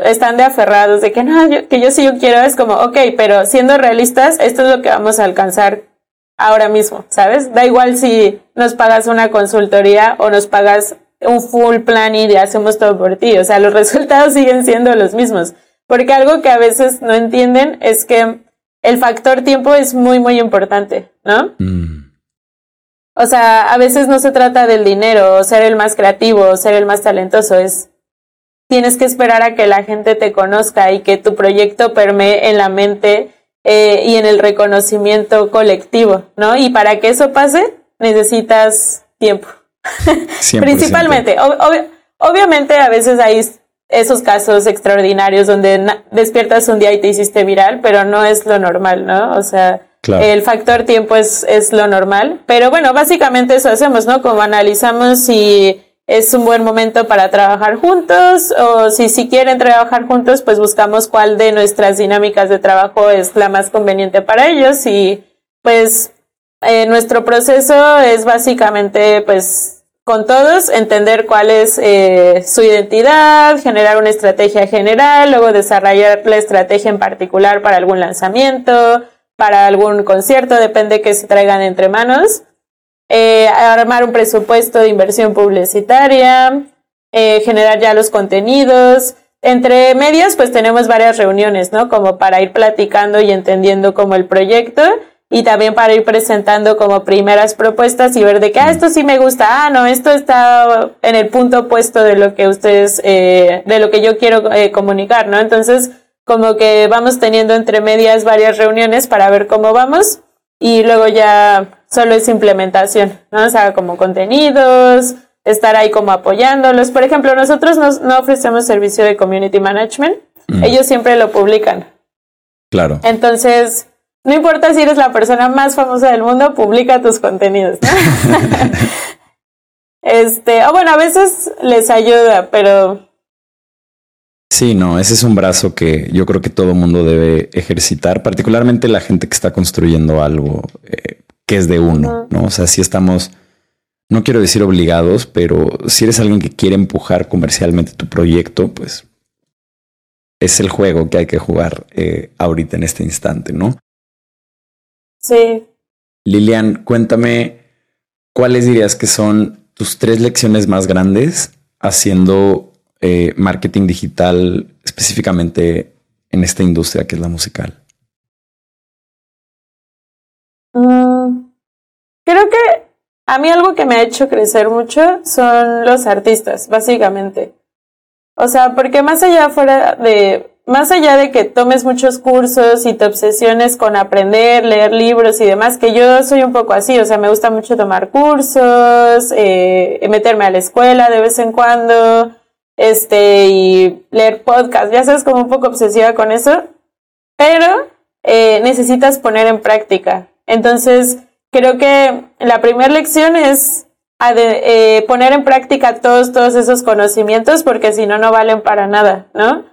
están de aferrados de que no, que yo sí yo quiero, es como, ok, pero siendo realistas, esto es lo que vamos a alcanzar ahora mismo, ¿sabes? Da igual si nos pagas una consultoría o nos pagas un full plan y hacemos todo por ti, o sea, los resultados siguen siendo los mismos. Porque algo que a veces no entienden es que el factor tiempo es muy, muy importante, ¿no? Mm. O sea, a veces no se trata del dinero, o ser el más creativo, o ser el más talentoso, es tienes que esperar a que la gente te conozca y que tu proyecto permee en la mente eh, y en el reconocimiento colectivo, ¿no? Y para que eso pase, necesitas tiempo. Principalmente. obviamente a veces hay esos casos extraordinarios donde despiertas un día y te hiciste viral, pero no es lo normal, ¿no? O sea, el factor tiempo es, es lo normal, pero bueno, básicamente eso hacemos, ¿no? Como analizamos si es un buen momento para trabajar juntos o si si quieren trabajar juntos, pues buscamos cuál de nuestras dinámicas de trabajo es la más conveniente para ellos y pues eh, nuestro proceso es básicamente pues con todos entender cuál es eh, su identidad, generar una estrategia general, luego desarrollar la estrategia en particular para algún lanzamiento, para algún concierto, depende que se traigan entre manos. Eh, armar un presupuesto de inversión publicitaria, eh, generar ya los contenidos. Entre medios, pues tenemos varias reuniones, ¿no? Como para ir platicando y entendiendo como el proyecto y también para ir presentando como primeras propuestas y ver de que, ah, esto sí me gusta, ah, no, esto está en el punto opuesto de lo que ustedes, eh, de lo que yo quiero comunicar, ¿no? Entonces, como que vamos teniendo entre medias varias reuniones para ver cómo vamos y luego ya solo es implementación, ¿no? O sea, como contenidos, estar ahí como apoyándolos. Por ejemplo, nosotros no, ofrecemos servicio de community management, ellos siempre lo publican. Claro. Entonces, no importa si eres la persona más famosa del mundo, publica tus contenidos. este, o bueno, a veces les ayuda, pero Sí, no, ese es un brazo que yo creo que todo mundo debe ejercitar, particularmente la gente que está construyendo algo eh, que es de uno, ¿no? O sea, si estamos, no quiero decir obligados, pero si eres alguien que quiere empujar comercialmente tu proyecto, pues es el juego que hay que jugar eh, ahorita en este instante, ¿no? Sí. Lilian, cuéntame, ¿cuáles dirías que son tus tres lecciones más grandes haciendo eh, marketing digital específicamente en esta industria que es la musical? Mm, creo que a mí algo que me ha hecho crecer mucho son los artistas, básicamente. O sea, porque más allá fuera de, más allá de que tomes muchos cursos y te obsesiones con aprender, leer libros y demás, que yo soy un poco así, o sea, me gusta mucho tomar cursos, eh, meterme a la escuela de vez en cuando, este, y leer podcast, ya sabes, como un poco obsesiva con eso, pero eh, necesitas poner en práctica. Entonces, creo que la primera lección es eh, poner en práctica todos, todos esos conocimientos, porque si no, no valen para nada, ¿no?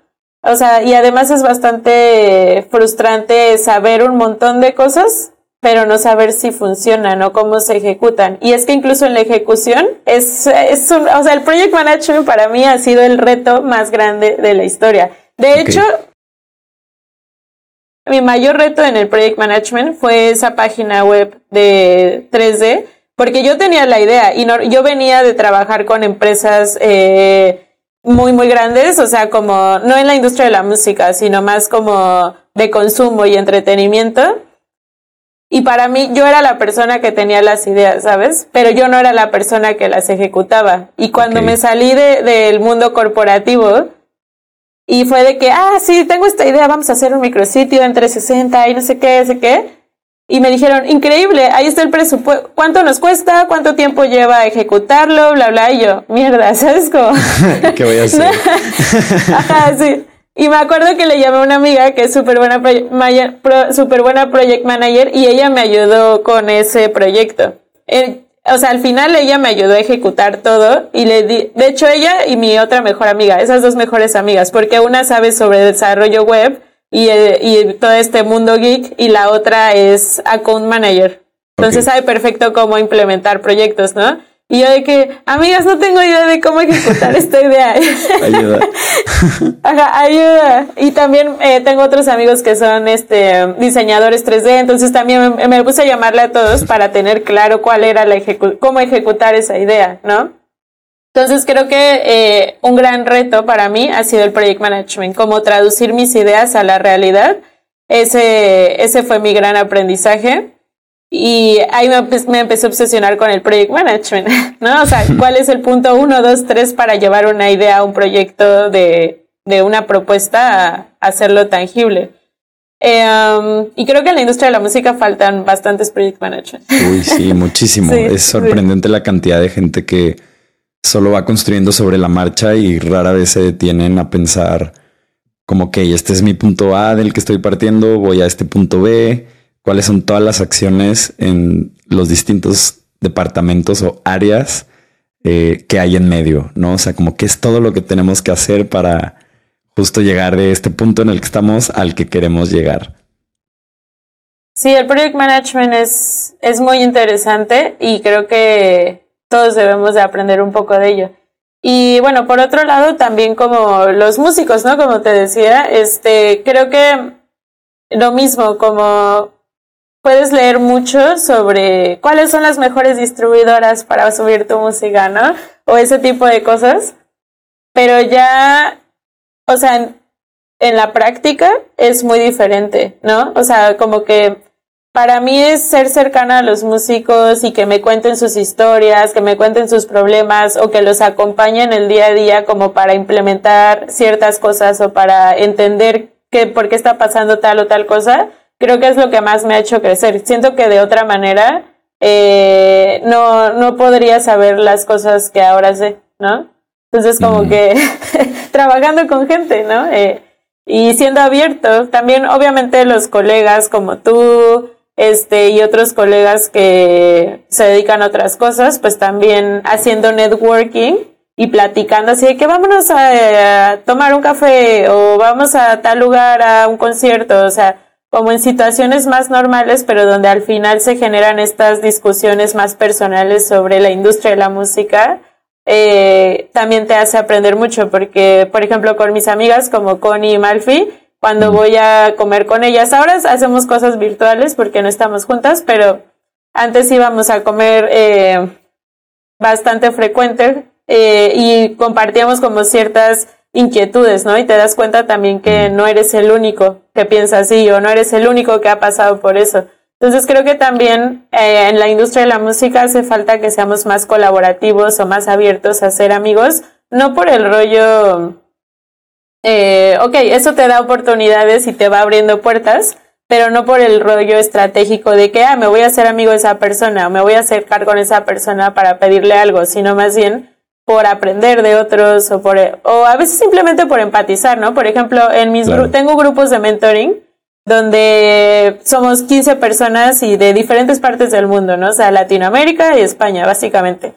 O sea, y además es bastante frustrante saber un montón de cosas, pero no saber si funcionan o cómo se ejecutan. Y es que incluso en la ejecución es, es un, o sea, el project management para mí ha sido el reto más grande de la historia. De hecho, mi mayor reto en el project management fue esa página web de 3D, porque yo tenía la idea y no, yo venía de trabajar con empresas eh, muy, muy grandes, o sea, como no en la industria de la música, sino más como de consumo y entretenimiento. Y para mí, yo era la persona que tenía las ideas, ¿sabes? Pero yo no era la persona que las ejecutaba. Y cuando me salí de, del mundo corporativo, y fue de que, ah, sí, tengo esta idea, vamos a hacer un micrositio en 360 y no sé qué, no sé qué. Y me dijeron, increíble, ahí está el presupuesto, ¿cuánto nos cuesta? ¿Cuánto tiempo lleva a ejecutarlo? Bla, bla. Y yo, mierda, ¿sabes cómo? ¿Qué voy a hacer? Ajá, sí. Y me acuerdo que le llamé a una amiga que es súper buena, super buena project manager y ella me ayudó con ese proyecto. O sea, al final ella me ayudó a ejecutar todo y le di, de hecho ella y mi otra mejor amiga, esas dos mejores amigas, porque una sabe sobre desarrollo web y, eh, y todo este mundo geek y la otra es account manager. Entonces sabe perfecto cómo implementar proyectos, ¿no? Y yo de que, amigas, no tengo idea de cómo ejecutar esta idea. Ayuda. Ajá, ayuda. Y también eh, tengo otros amigos que son este diseñadores 3D, entonces también me, puse a llamarle a todos para tener claro cuál era la cómo ejecutar esa idea, ¿no? Entonces creo que eh, un gran reto para mí ha sido el project management, cómo traducir mis ideas a la realidad. Ese, ese fue mi gran aprendizaje. Y ahí me, empecé a obsesionar con el project management, ¿no? O sea, ¿cuál es el punto uno, dos, tres para llevar una idea un proyecto de, de una propuesta a hacerlo tangible? Eh, um, y creo que en la industria de la música faltan bastantes project management. Uy, sí, muchísimo. es sorprendente la cantidad de gente que solo va construyendo sobre la marcha y rara vez se detienen a pensar como que este es mi punto A del que estoy partiendo, voy a este punto B cuáles son todas las acciones en los distintos departamentos o áreas eh, que hay en medio, ¿no? O sea, como qué es todo lo que tenemos que hacer para justo llegar de este punto en el que estamos al que queremos llegar. Sí, el project management es, es muy interesante y creo que todos debemos de aprender un poco de ello. Y bueno, por otro lado, también como los músicos, ¿no? Como te decía, este, creo que lo mismo, como puedes leer mucho sobre cuáles son las mejores distribuidoras para subir tu música, ¿no? O ese tipo de cosas. Pero ya, o sea, en, en la práctica es muy diferente, ¿no? O sea, como que para mí es ser cercana a los músicos y que me cuenten sus historias, que me cuenten sus problemas o que los acompañen el día a día como para implementar ciertas cosas o para entender qué, por qué está pasando tal o tal cosa creo que es lo que más me ha hecho crecer. Siento que de otra manera eh, no, no podría saber las cosas que ahora sé, ¿no? Entonces como que trabajando con gente, ¿no? Eh, y siendo abierto, también obviamente los colegas como tú, este, y otros colegas que se dedican a otras cosas, pues también haciendo networking y platicando así de que vámonos a, a tomar un café o vamos a tal lugar a un concierto, o sea, como en situaciones más normales, pero donde al final se generan estas discusiones más personales sobre la industria de la música, eh, también te hace aprender mucho, porque, por ejemplo, con mis amigas como Connie y Malfi, cuando voy a comer con ellas, ahora hacemos cosas virtuales porque no estamos juntas, pero antes íbamos a comer eh, bastante frecuente eh, y compartíamos como ciertas inquietudes, ¿no? Y te das cuenta también que no eres el único que piensa así o no eres el único que ha pasado por eso. Entonces creo que también eh, en la industria de la música hace falta que seamos más colaborativos o más abiertos a ser amigos, no por el rollo, eh, ok, eso te da oportunidades y te va abriendo puertas, pero no por el rollo estratégico de que, ah, me voy a hacer amigo de esa persona o me voy a acercar con esa persona para pedirle algo, sino más bien por aprender de otros o por o a veces simplemente por empatizar, ¿no? Por ejemplo, en mis tengo grupos de mentoring donde somos 15 personas y de diferentes partes del mundo, ¿no? O sea, Latinoamérica y España, básicamente.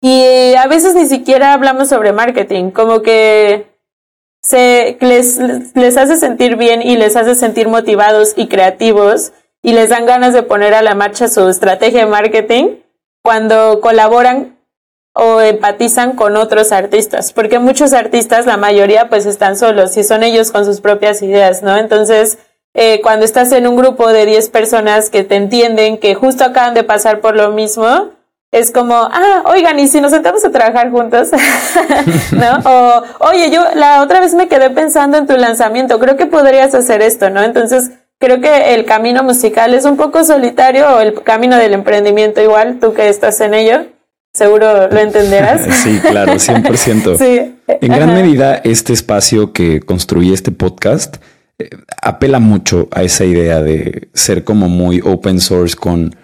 Y a veces ni siquiera hablamos sobre marketing, como que se les, les hace sentir bien y les hace sentir motivados y creativos y les dan ganas de poner a la marcha su estrategia de marketing cuando colaboran o empatizan con otros artistas, porque muchos artistas, la mayoría, pues están solos y son ellos con sus propias ideas, ¿no? Entonces, eh, cuando estás en un grupo de 10 personas que te entienden, que justo acaban de pasar por lo mismo, es como, ah, oigan, ¿y si nos sentamos a trabajar juntos? ¿No? O, oye, yo la otra vez me quedé pensando en tu lanzamiento, creo que podrías hacer esto, ¿no? Entonces, creo que el camino musical es un poco solitario o el camino del emprendimiento igual, tú que estás en ello, seguro lo entenderás. sí, claro, 100%. sí. En gran medida, este espacio que construí este podcast eh, apela mucho a esa idea de ser como muy open source con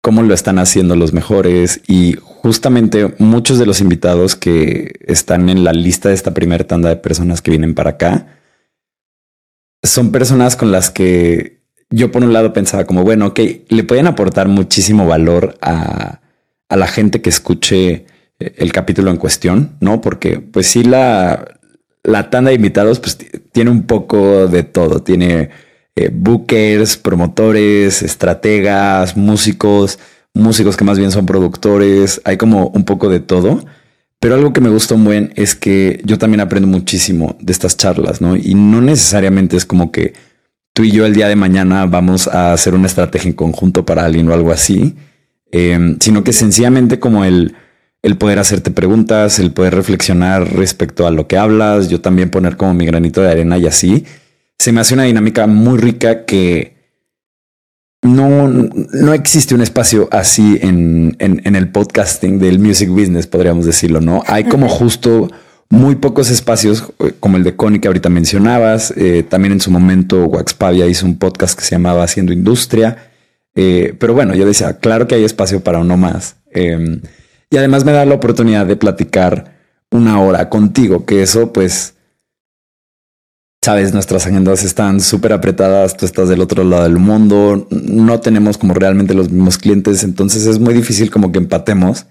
cómo lo están haciendo los mejores y justamente muchos de los invitados que están en la lista de esta primera tanda de personas que vienen para acá son personas con las que yo por un lado pensaba como, bueno, ok, le pueden aportar muchísimo valor a, a la gente que escuche eh, el capítulo en cuestión, ¿no? Porque pues sí, la, la tanda de invitados pues tiene un poco de todo, tiene eh, bookers, promotores, estrategas, músicos, músicos que más bien son productores, hay como un poco de todo. Pero algo que me gusta un buen es que yo también aprendo muchísimo de estas charlas, ¿no? Y no necesariamente es como que tú y yo el día de mañana vamos a hacer una estrategia en conjunto para alguien o algo así, Em, sino que sencillamente como el, el poder hacerte preguntas, el poder reflexionar respecto a lo que hablas, yo también poner como mi granito de arena y así, se me hace una dinámica muy rica que no, no existe un espacio así en, en, el podcasting del music business, podríamos decirlo, ¿no? Hay como justo muy pocos espacios eh, como el de Connie que ahorita mencionabas. Eh, también en su momento Waxpavia hizo un podcast que se llamaba Haciendo Industria. Eh, pero bueno, yo decía, claro que hay espacio para uno más. Em, y además me da la oportunidad de platicar una hora contigo, que eso pues, sabes, nuestras agendas están súper apretadas, tú estás del otro lado del mundo, no tenemos como realmente los mismos clientes, entonces es muy difícil como que empatemos.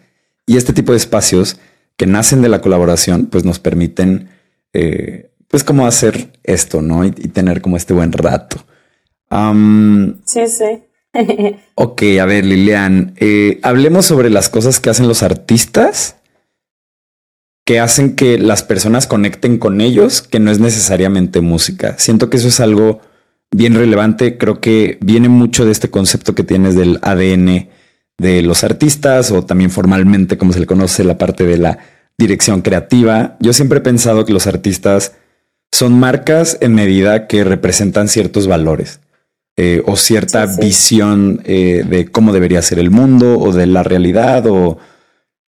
Y este tipo de espacios que nacen de la colaboración, pues nos permiten, eh, pues como hacer esto, ¿no? Y, tener como este buen rato. sí, sí. ok, a ver, Lilian, eh, hablemos sobre las cosas que hacen los artistas que hacen que las personas conecten con ellos, que no es necesariamente música. Siento que eso es algo bien relevante. Creo que viene mucho de este concepto que tienes del ADN de los artistas o también formalmente, como se le conoce, la parte de la dirección creativa. Yo siempre he pensado que los artistas son marcas en medida que representan ciertos valores. Eh, o cierta visión eh, de cómo debería ser el mundo o de la realidad o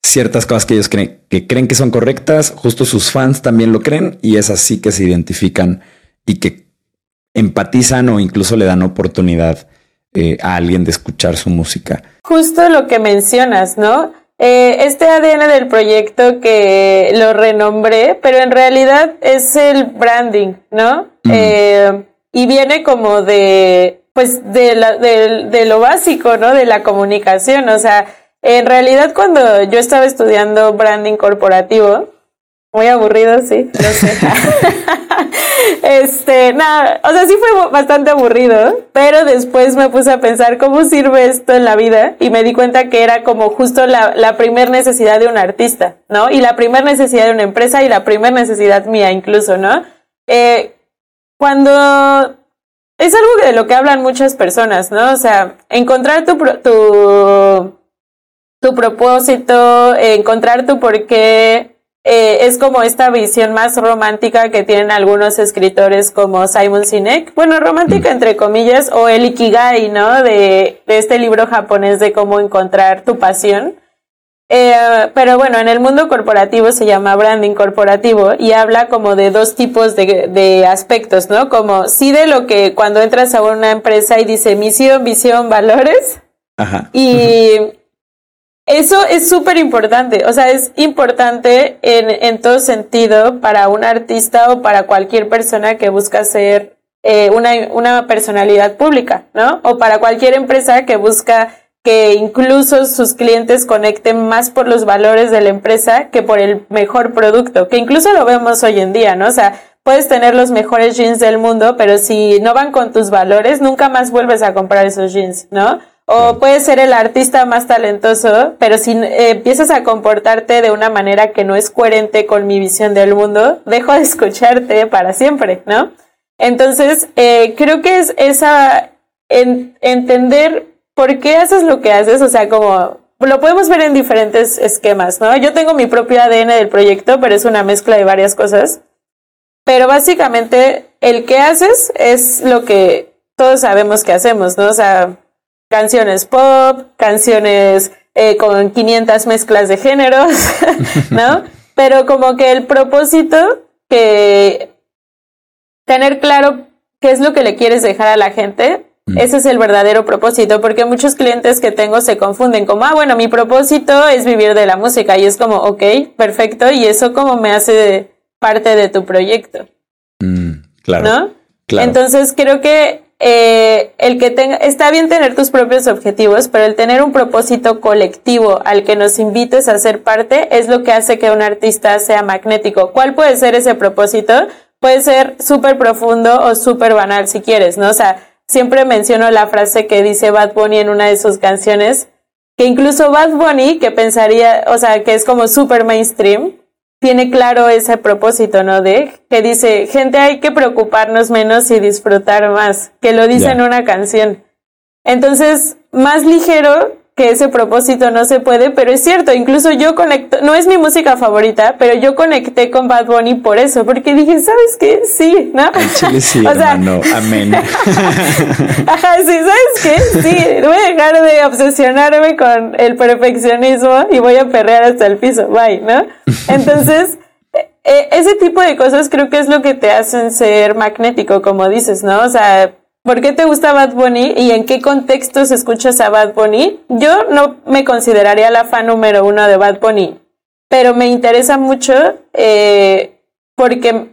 ciertas cosas que ellos creen que creen que son correctas, justo sus fans también lo creen y es así que se identifican y que empatizan o incluso le dan oportunidad eh, a alguien de escuchar su música. Justo lo que mencionas, ¿no? este ADN del proyecto que lo renombré, pero en realidad es el branding, ¿no? Mm y viene como de, pues, de, la, de, lo básico, ¿no? De la comunicación. O sea, en realidad cuando yo estaba estudiando branding corporativo, muy aburrido, sí, no sé. este, nada, o sea, sí fue bastante aburrido, pero después me puse a pensar cómo sirve esto en la vida y me di cuenta que era como justo la, la primer necesidad de un artista, ¿no? Y la primer necesidad de una empresa y la primer necesidad mía incluso, ¿no? Eh, cuando es algo de lo que hablan muchas personas, ¿no? O sea, encontrar tu, tu, tu propósito, encontrar tu por qué, eh, es como esta visión más romántica que tienen algunos escritores como Simon Sinek. Bueno, romántica entre comillas, o el Ikigai, ¿no? De, de este libro japonés de cómo encontrar tu pasión. Eh, pero bueno, en el mundo corporativo se llama branding corporativo y habla como de dos tipos de, de, aspectos, ¿no? Como sí de lo que cuando entras a una empresa y dice misión, visión, valores. Ajá. Y eso es súper importante, o sea, es importante en, en, todo sentido para un artista o para cualquier persona que busca ser eh, una, una personalidad pública, ¿no? O para cualquier empresa que busca que incluso sus clientes conecten más por los valores de la empresa que por el mejor producto, que incluso lo vemos hoy en día, ¿no? O sea, puedes tener los mejores jeans del mundo, pero si no van con tus valores, nunca más vuelves a comprar esos jeans, ¿no? O puedes ser el artista más talentoso, pero si eh, empiezas a comportarte de una manera que no es coherente con mi visión del mundo, dejo de escucharte para siempre, ¿no? Entonces, eh, creo que es esa, entender ¿por qué haces lo que haces? O sea, como lo podemos ver en diferentes esquemas, ¿no? Yo tengo mi propio ADN del proyecto, pero es una mezcla de varias cosas. Pero básicamente el que haces es lo que todos sabemos que hacemos, ¿no? O sea, canciones pop, canciones eh, con 500 mezclas de géneros, ¿no? Pero como que el propósito que tener claro qué es lo que le quieres dejar a la gente Mm. Ese es el verdadero propósito, porque muchos clientes que tengo se confunden como, ah, bueno, mi propósito es vivir de la música y es como, ok, perfecto, y eso como me hace parte de tu proyecto. Mm, claro. ¿No? Claro. Entonces creo que eh, el que tenga, está bien tener tus propios objetivos, pero el tener un propósito colectivo al que nos invites a ser parte es lo que hace que un artista sea magnético. ¿Cuál puede ser ese propósito? Puede ser súper profundo o súper banal si quieres, ¿no? O sea, siempre menciono la frase que dice Bad Bunny en una de sus canciones, que incluso Bad Bunny, que pensaría, o sea, que es como super mainstream, tiene claro ese propósito, ¿no? De que dice, gente, hay que preocuparnos menos y disfrutar más, que lo dice en una canción. Entonces, más ligero que ese propósito no se puede, pero es cierto, incluso yo conecto, no es mi música favorita, pero yo conecté con Bad Bunny por eso, porque dije, ¿sabes qué? Sí, ¿no? Chile sí, o hermano, amén. Ajá, sí, ¿sabes qué? Sí, voy a dejar de obsesionarme con el perfeccionismo y voy a perrear hasta el piso, bye, ¿no? Entonces, e, e, ese tipo de cosas creo que es lo que te hacen ser magnético, como dices, ¿no? O sea, ¿Por qué te gusta Bad Bunny y en qué contextos escuchas a Bad Bunny? Yo no me consideraría la fan número uno de Bad Bunny, pero me interesa mucho eh, porque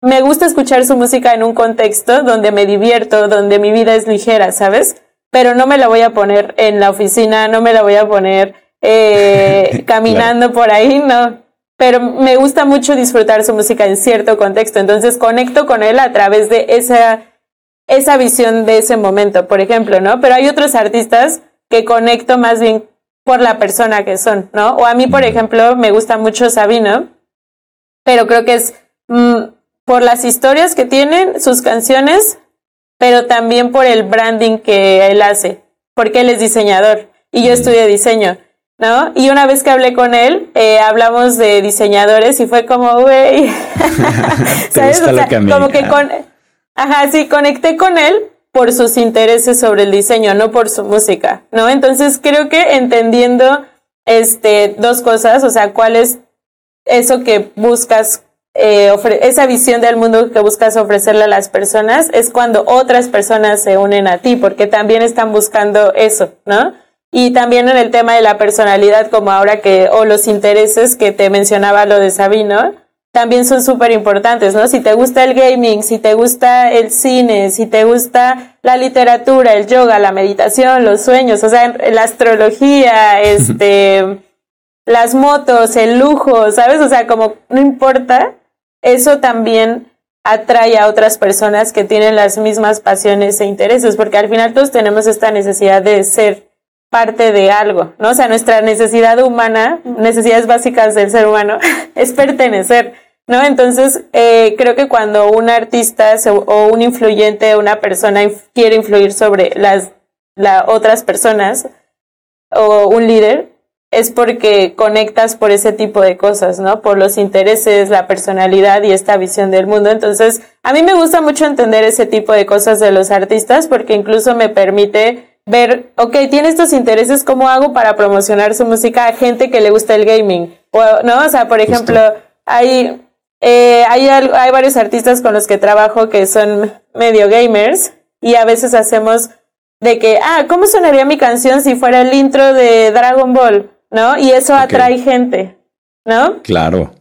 me gusta escuchar su música en un contexto donde me divierto, donde mi vida es ligera, ¿sabes? Pero no me la voy a poner en la oficina, no me la voy a poner eh, caminando por ahí, no. Pero me gusta mucho disfrutar su música en cierto contexto, entonces conecto con él a través de esa esa visión de ese momento, por ejemplo, ¿no? Pero hay otros artistas que conecto más bien por la persona que son, ¿no? O a mí, por ejemplo, me gusta mucho Sabino, pero creo que es mm, por las historias que tienen, sus canciones, pero también por el branding que él hace, porque él es diseñador y yo estudié diseño. ¿no? Y una vez que hablé con él, eh, hablamos de diseñadores y fue como, güey, ¿sabes? O sea, como que con, Ajá, sí, conecté con él por sus intereses sobre el diseño, no por su música, ¿no? Entonces creo que entendiendo este dos cosas, o sea, cuál es eso que buscas eh, esa visión del mundo que buscas ofrecerle a las personas es cuando otras personas se unen a ti, porque también están buscando eso, ¿no? Y también en el tema de la personalidad, como ahora que, o los intereses que te mencionaba lo de Sabino, también son súper importantes, ¿no? Si te gusta el gaming, si te gusta el cine, si te gusta la literatura, el yoga, la meditación, los sueños, o sea, la astrología, este, las motos, el lujo, ¿sabes? O sea, como no importa, eso también atrae a otras personas que tienen las mismas pasiones e intereses, porque al final todos tenemos esta necesidad de ser parte de algo, ¿no? O sea, nuestra necesidad humana, necesidades básicas del ser humano, es pertenecer, ¿no? Entonces, eh, creo que cuando un artista o un influyente, una persona quiere influir sobre las otras personas o un líder, es porque conectas por ese tipo de cosas, ¿no? Por los intereses, la personalidad y esta visión del mundo. Entonces, a mí me gusta mucho entender ese tipo de cosas de los artistas porque incluso me permite ver, ok, tiene estos intereses, ¿cómo hago para promocionar su música a gente que le gusta el gaming? O, ¿No? O sea, por ejemplo, hay, eh, hay, hay varios artistas con los que trabajo que son medio gamers y a veces hacemos de que, ah, ¿cómo sonaría mi canción si fuera el intro de Dragon Ball? ¿No? Y eso atrae gente, ¿no? Claro.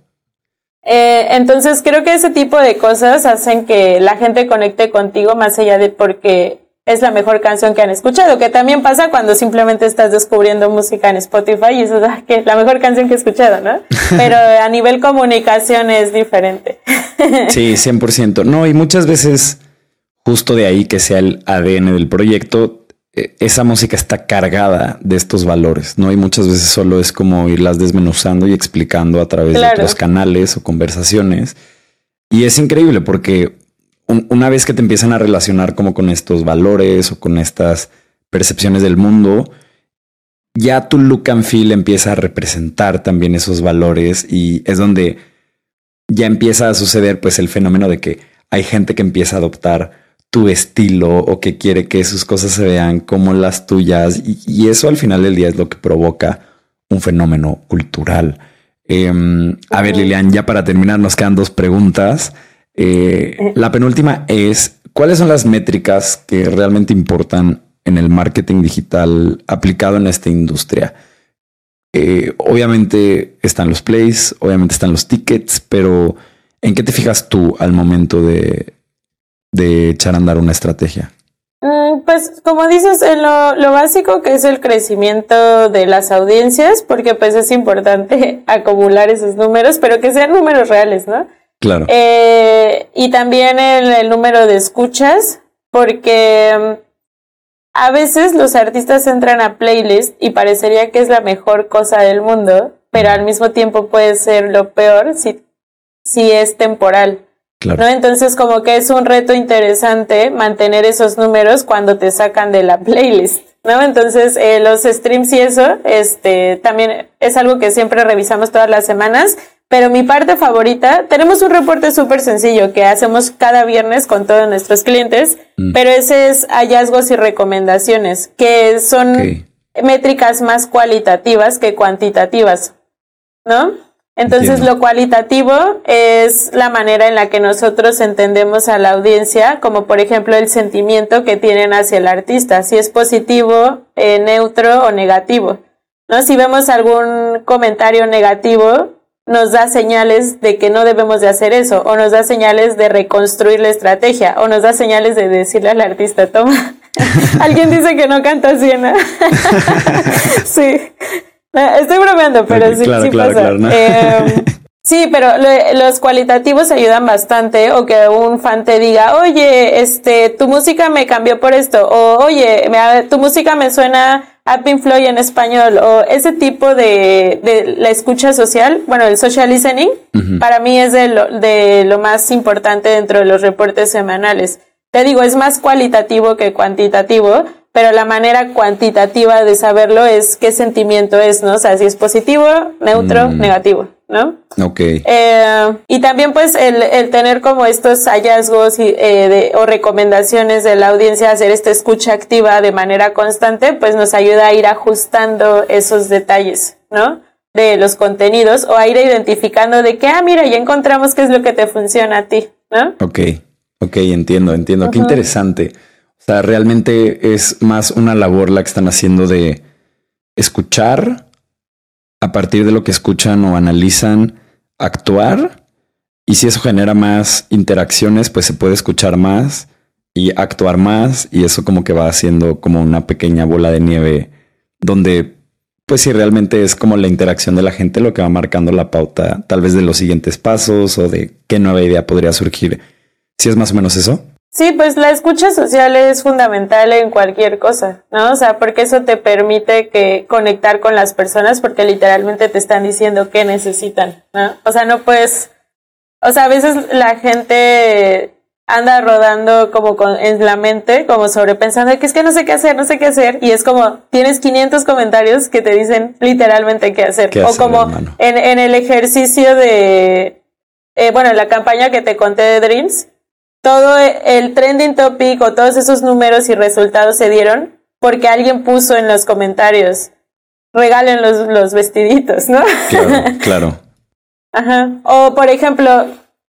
Eh, entonces creo que ese tipo de cosas hacen que la gente conecte contigo más allá de porque es la mejor canción que han escuchado, que también pasa cuando simplemente estás descubriendo música en Spotify y eso es ah, la mejor canción que he escuchado, ¿no? Pero a nivel comunicación es diferente. Sí, 100%. No, y muchas veces justo de ahí que sea el ADN del proyecto, eh, esa música está cargada de estos valores, ¿no? Y muchas veces solo es como irlas desmenuzando y explicando a través de otros canales o conversaciones. Y es increíble porque una vez que te empiezan a relacionar como con estos valores o con estas percepciones del mundo, ya tu look and feel empieza a representar también esos valores y es donde ya empieza a suceder pues el fenómeno de que hay gente que empieza a adoptar tu estilo o que quiere que sus cosas se vean como las tuyas y, eso al final del día es lo que provoca un fenómeno cultural. Em, a ver, Lilian, ya para terminar nos quedan dos preguntas. Eh, eh. la penúltima es, ¿cuáles son las métricas que realmente importan en el marketing digital aplicado en esta industria? Eh, obviamente están los plays, obviamente están los tickets, pero ¿en qué te fijas tú al momento de, de echar a andar una estrategia? Mm, pues como dices, en lo, lo, básico que es el crecimiento de las audiencias, porque pues es importante acumular esos números, pero que sean números reales, ¿no? Claro. Eh, y también el, número de escuchas, porque mm, a veces los artistas entran a playlist y parecería que es la mejor cosa del mundo, pero al mismo tiempo puede ser lo peor si, si es temporal. Claro. ¿no? Entonces como que es un reto interesante mantener esos números cuando te sacan de la playlist. ¿No? Entonces, eh, los streams y eso, este, también es algo que siempre revisamos todas las semanas pero mi parte favorita, tenemos un reporte súper sencillo que hacemos cada viernes con todos nuestros clientes, mm. pero ese es hallazgos y recomendaciones, que son métricas más cualitativas que cuantitativas, ¿no? Entonces lo cualitativo es la manera en la que nosotros entendemos a la audiencia, como por ejemplo el sentimiento que tienen hacia el artista, si es positivo, eh, neutro o negativo. ¿No? Si vemos algún comentario negativo, nos da señales de que no debemos de hacer eso, o nos da señales de reconstruir la estrategia, o nos da señales de decirle al artista, toma, alguien dice que no canta así, ¿no? sí, estoy bromeando, pero sí, sí pasa. Em, sí, pero los cualitativos ayudan bastante, o que un fan te diga, oye, este, tu música me cambió por esto, o oye, tu música me suena a Pink Floyd en español o ese tipo de, de la escucha social, bueno, el social listening, para mí es de lo, de lo más importante dentro de los reportes semanales. Te digo, es más cualitativo que cuantitativo, pero la manera cuantitativa de saberlo es qué sentimiento es, ¿no? O sea, si es positivo, neutro, mm. negativo. ¿No? Ok. Eh, y también pues el, el, tener como estos hallazgos y, eh, de, o recomendaciones de la audiencia, hacer esta escucha activa de manera constante, pues nos ayuda a ir ajustando esos detalles, ¿no? De los contenidos o a ir identificando de que, ah, mira, ya encontramos qué es lo que te funciona a ti, ¿no? Ok, ok, entiendo, entiendo. Qué interesante. O sea, realmente es más una labor la que están haciendo de escuchar a partir de lo que escuchan o analizan, actuar. Y si eso genera más interacciones, pues se puede escuchar más y actuar más. Y eso como que va haciendo como una pequeña bola de nieve donde, pues si realmente es como la interacción de la gente lo que va marcando la pauta, tal vez de los siguientes pasos o de qué nueva idea podría surgir. Si es más o menos eso. Sí, pues la escucha social es fundamental en cualquier cosa, ¿no? O sea, porque eso te permite que conectar con las personas porque literalmente te están diciendo qué necesitan, ¿no? O sea, no puedes, o sea, a veces la gente anda rodando como con, en la mente, como sobrepensando que es que no sé qué hacer, no sé qué hacer, y es como tienes 500 comentarios que te dicen literalmente qué hacer, o como en, en, el ejercicio de, eh, bueno, en la campaña que te conté de Dreams, todo el trending topic o todos esos números y resultados se dieron porque alguien puso en los comentarios, regalen los, los vestiditos, ¿no? Claro, claro. Ajá. O por ejemplo,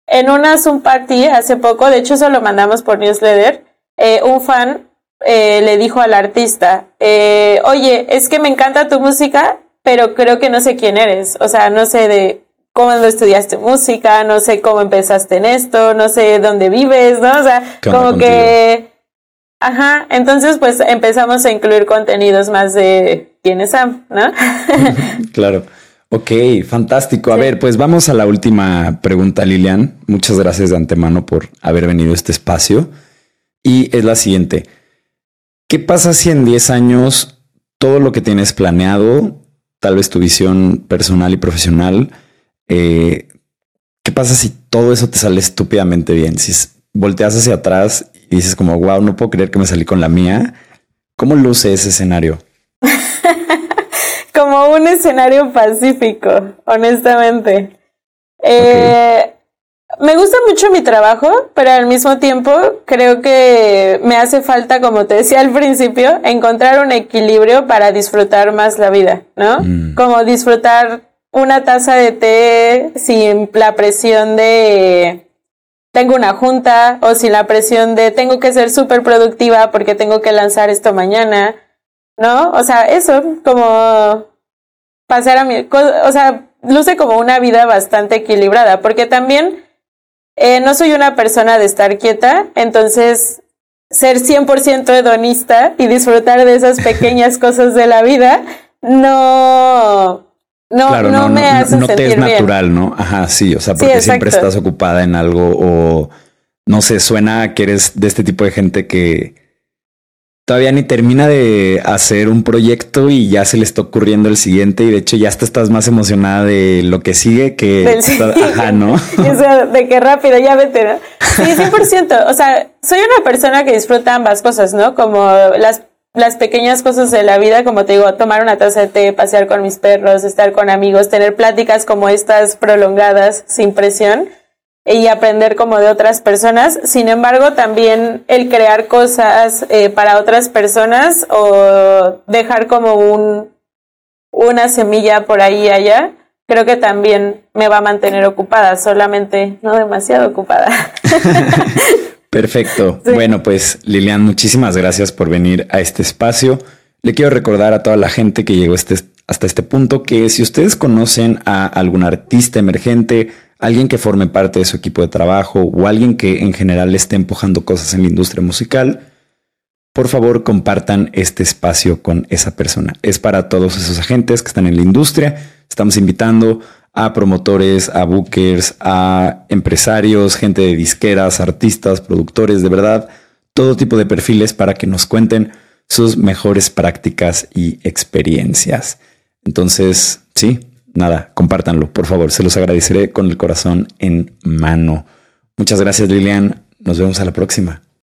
en una Zoom Party hace poco, de hecho eso lo mandamos por newsletter, eh, un fan eh, le dijo al artista, eh, oye, es que me encanta tu música, pero creo que no sé quién eres. O sea, no sé de cómo estudiaste música, no sé cómo empezaste en esto, no sé dónde vives, ¿no? O sea, como que... Ajá, entonces pues empezamos a incluir contenidos más de quién es Sam, ¿no? claro. Ok, fantástico. A ver, pues vamos a la última pregunta, Lilian. Muchas gracias de antemano por haber venido a este espacio. Y es la siguiente. ¿Qué pasa si en 10 años todo lo que tienes planeado, tal vez tu visión personal y profesional, eh, ¿qué pasa si todo eso te sale estúpidamente bien? Si volteas hacia atrás y dices como, wow, no puedo creer que me salí con la mía. ¿Cómo luce ese escenario? como un escenario pacífico, honestamente. Eh, me gusta mucho mi trabajo, pero al mismo tiempo creo que me hace falta, como te decía al principio, encontrar un equilibrio para disfrutar más la vida, ¿no? Mm. Como disfrutar una taza de té sin la presión de tengo una junta o sin la presión de tengo que ser súper productiva porque tengo que lanzar esto mañana, ¿no? O sea, eso como pasar a mi, o sea, luce como una vida bastante equilibrada, porque también eh, no soy una persona de estar quieta, entonces ser 100% hedonista y disfrutar de esas pequeñas cosas de la vida no no, no, me hace no, te es natural, ¿no? Ajá, sí, o sea, porque siempre estás ocupada en algo o no sé, suena que eres de este tipo de gente que todavía ni termina de hacer un proyecto y ya se le está ocurriendo el siguiente y de hecho ya hasta estás más emocionada de lo que sigue que ajá, ¿no? o sea, de que rápido, ya vete, ¿no? Sí, 100%. O sea, soy una persona que disfruta ambas cosas, ¿no? Como las, las pequeñas cosas de la vida, como te digo, tomar una taza de té, pasear con mis perros, estar con amigos, tener pláticas como estas prolongadas sin presión y aprender como de otras personas. Sin embargo, también el crear cosas eh, para otras personas o dejar como un, una semilla por ahí y allá, creo que también me va a mantener ocupada, solamente no demasiado ocupada. Perfecto. Bueno, pues Lilian, muchísimas gracias por venir a este espacio. Le quiero recordar a toda la gente que llegó este, hasta este punto que si ustedes conocen a algún artista emergente, alguien que forme parte de su equipo de trabajo o alguien que en general esté empujando cosas en la industria musical, por favor compartan este espacio con esa persona. Es para todos esos agentes que están en la industria. Estamos invitando a promotores, a bookers, a empresarios, gente de disqueras, artistas, productores, de verdad, todo tipo de perfiles para que nos cuenten sus mejores prácticas y experiencias. Entonces, sí, nada, compártanlo, por favor. Se los agradeceré con el corazón en mano. Muchas gracias, Lilian. Nos vemos a la próxima.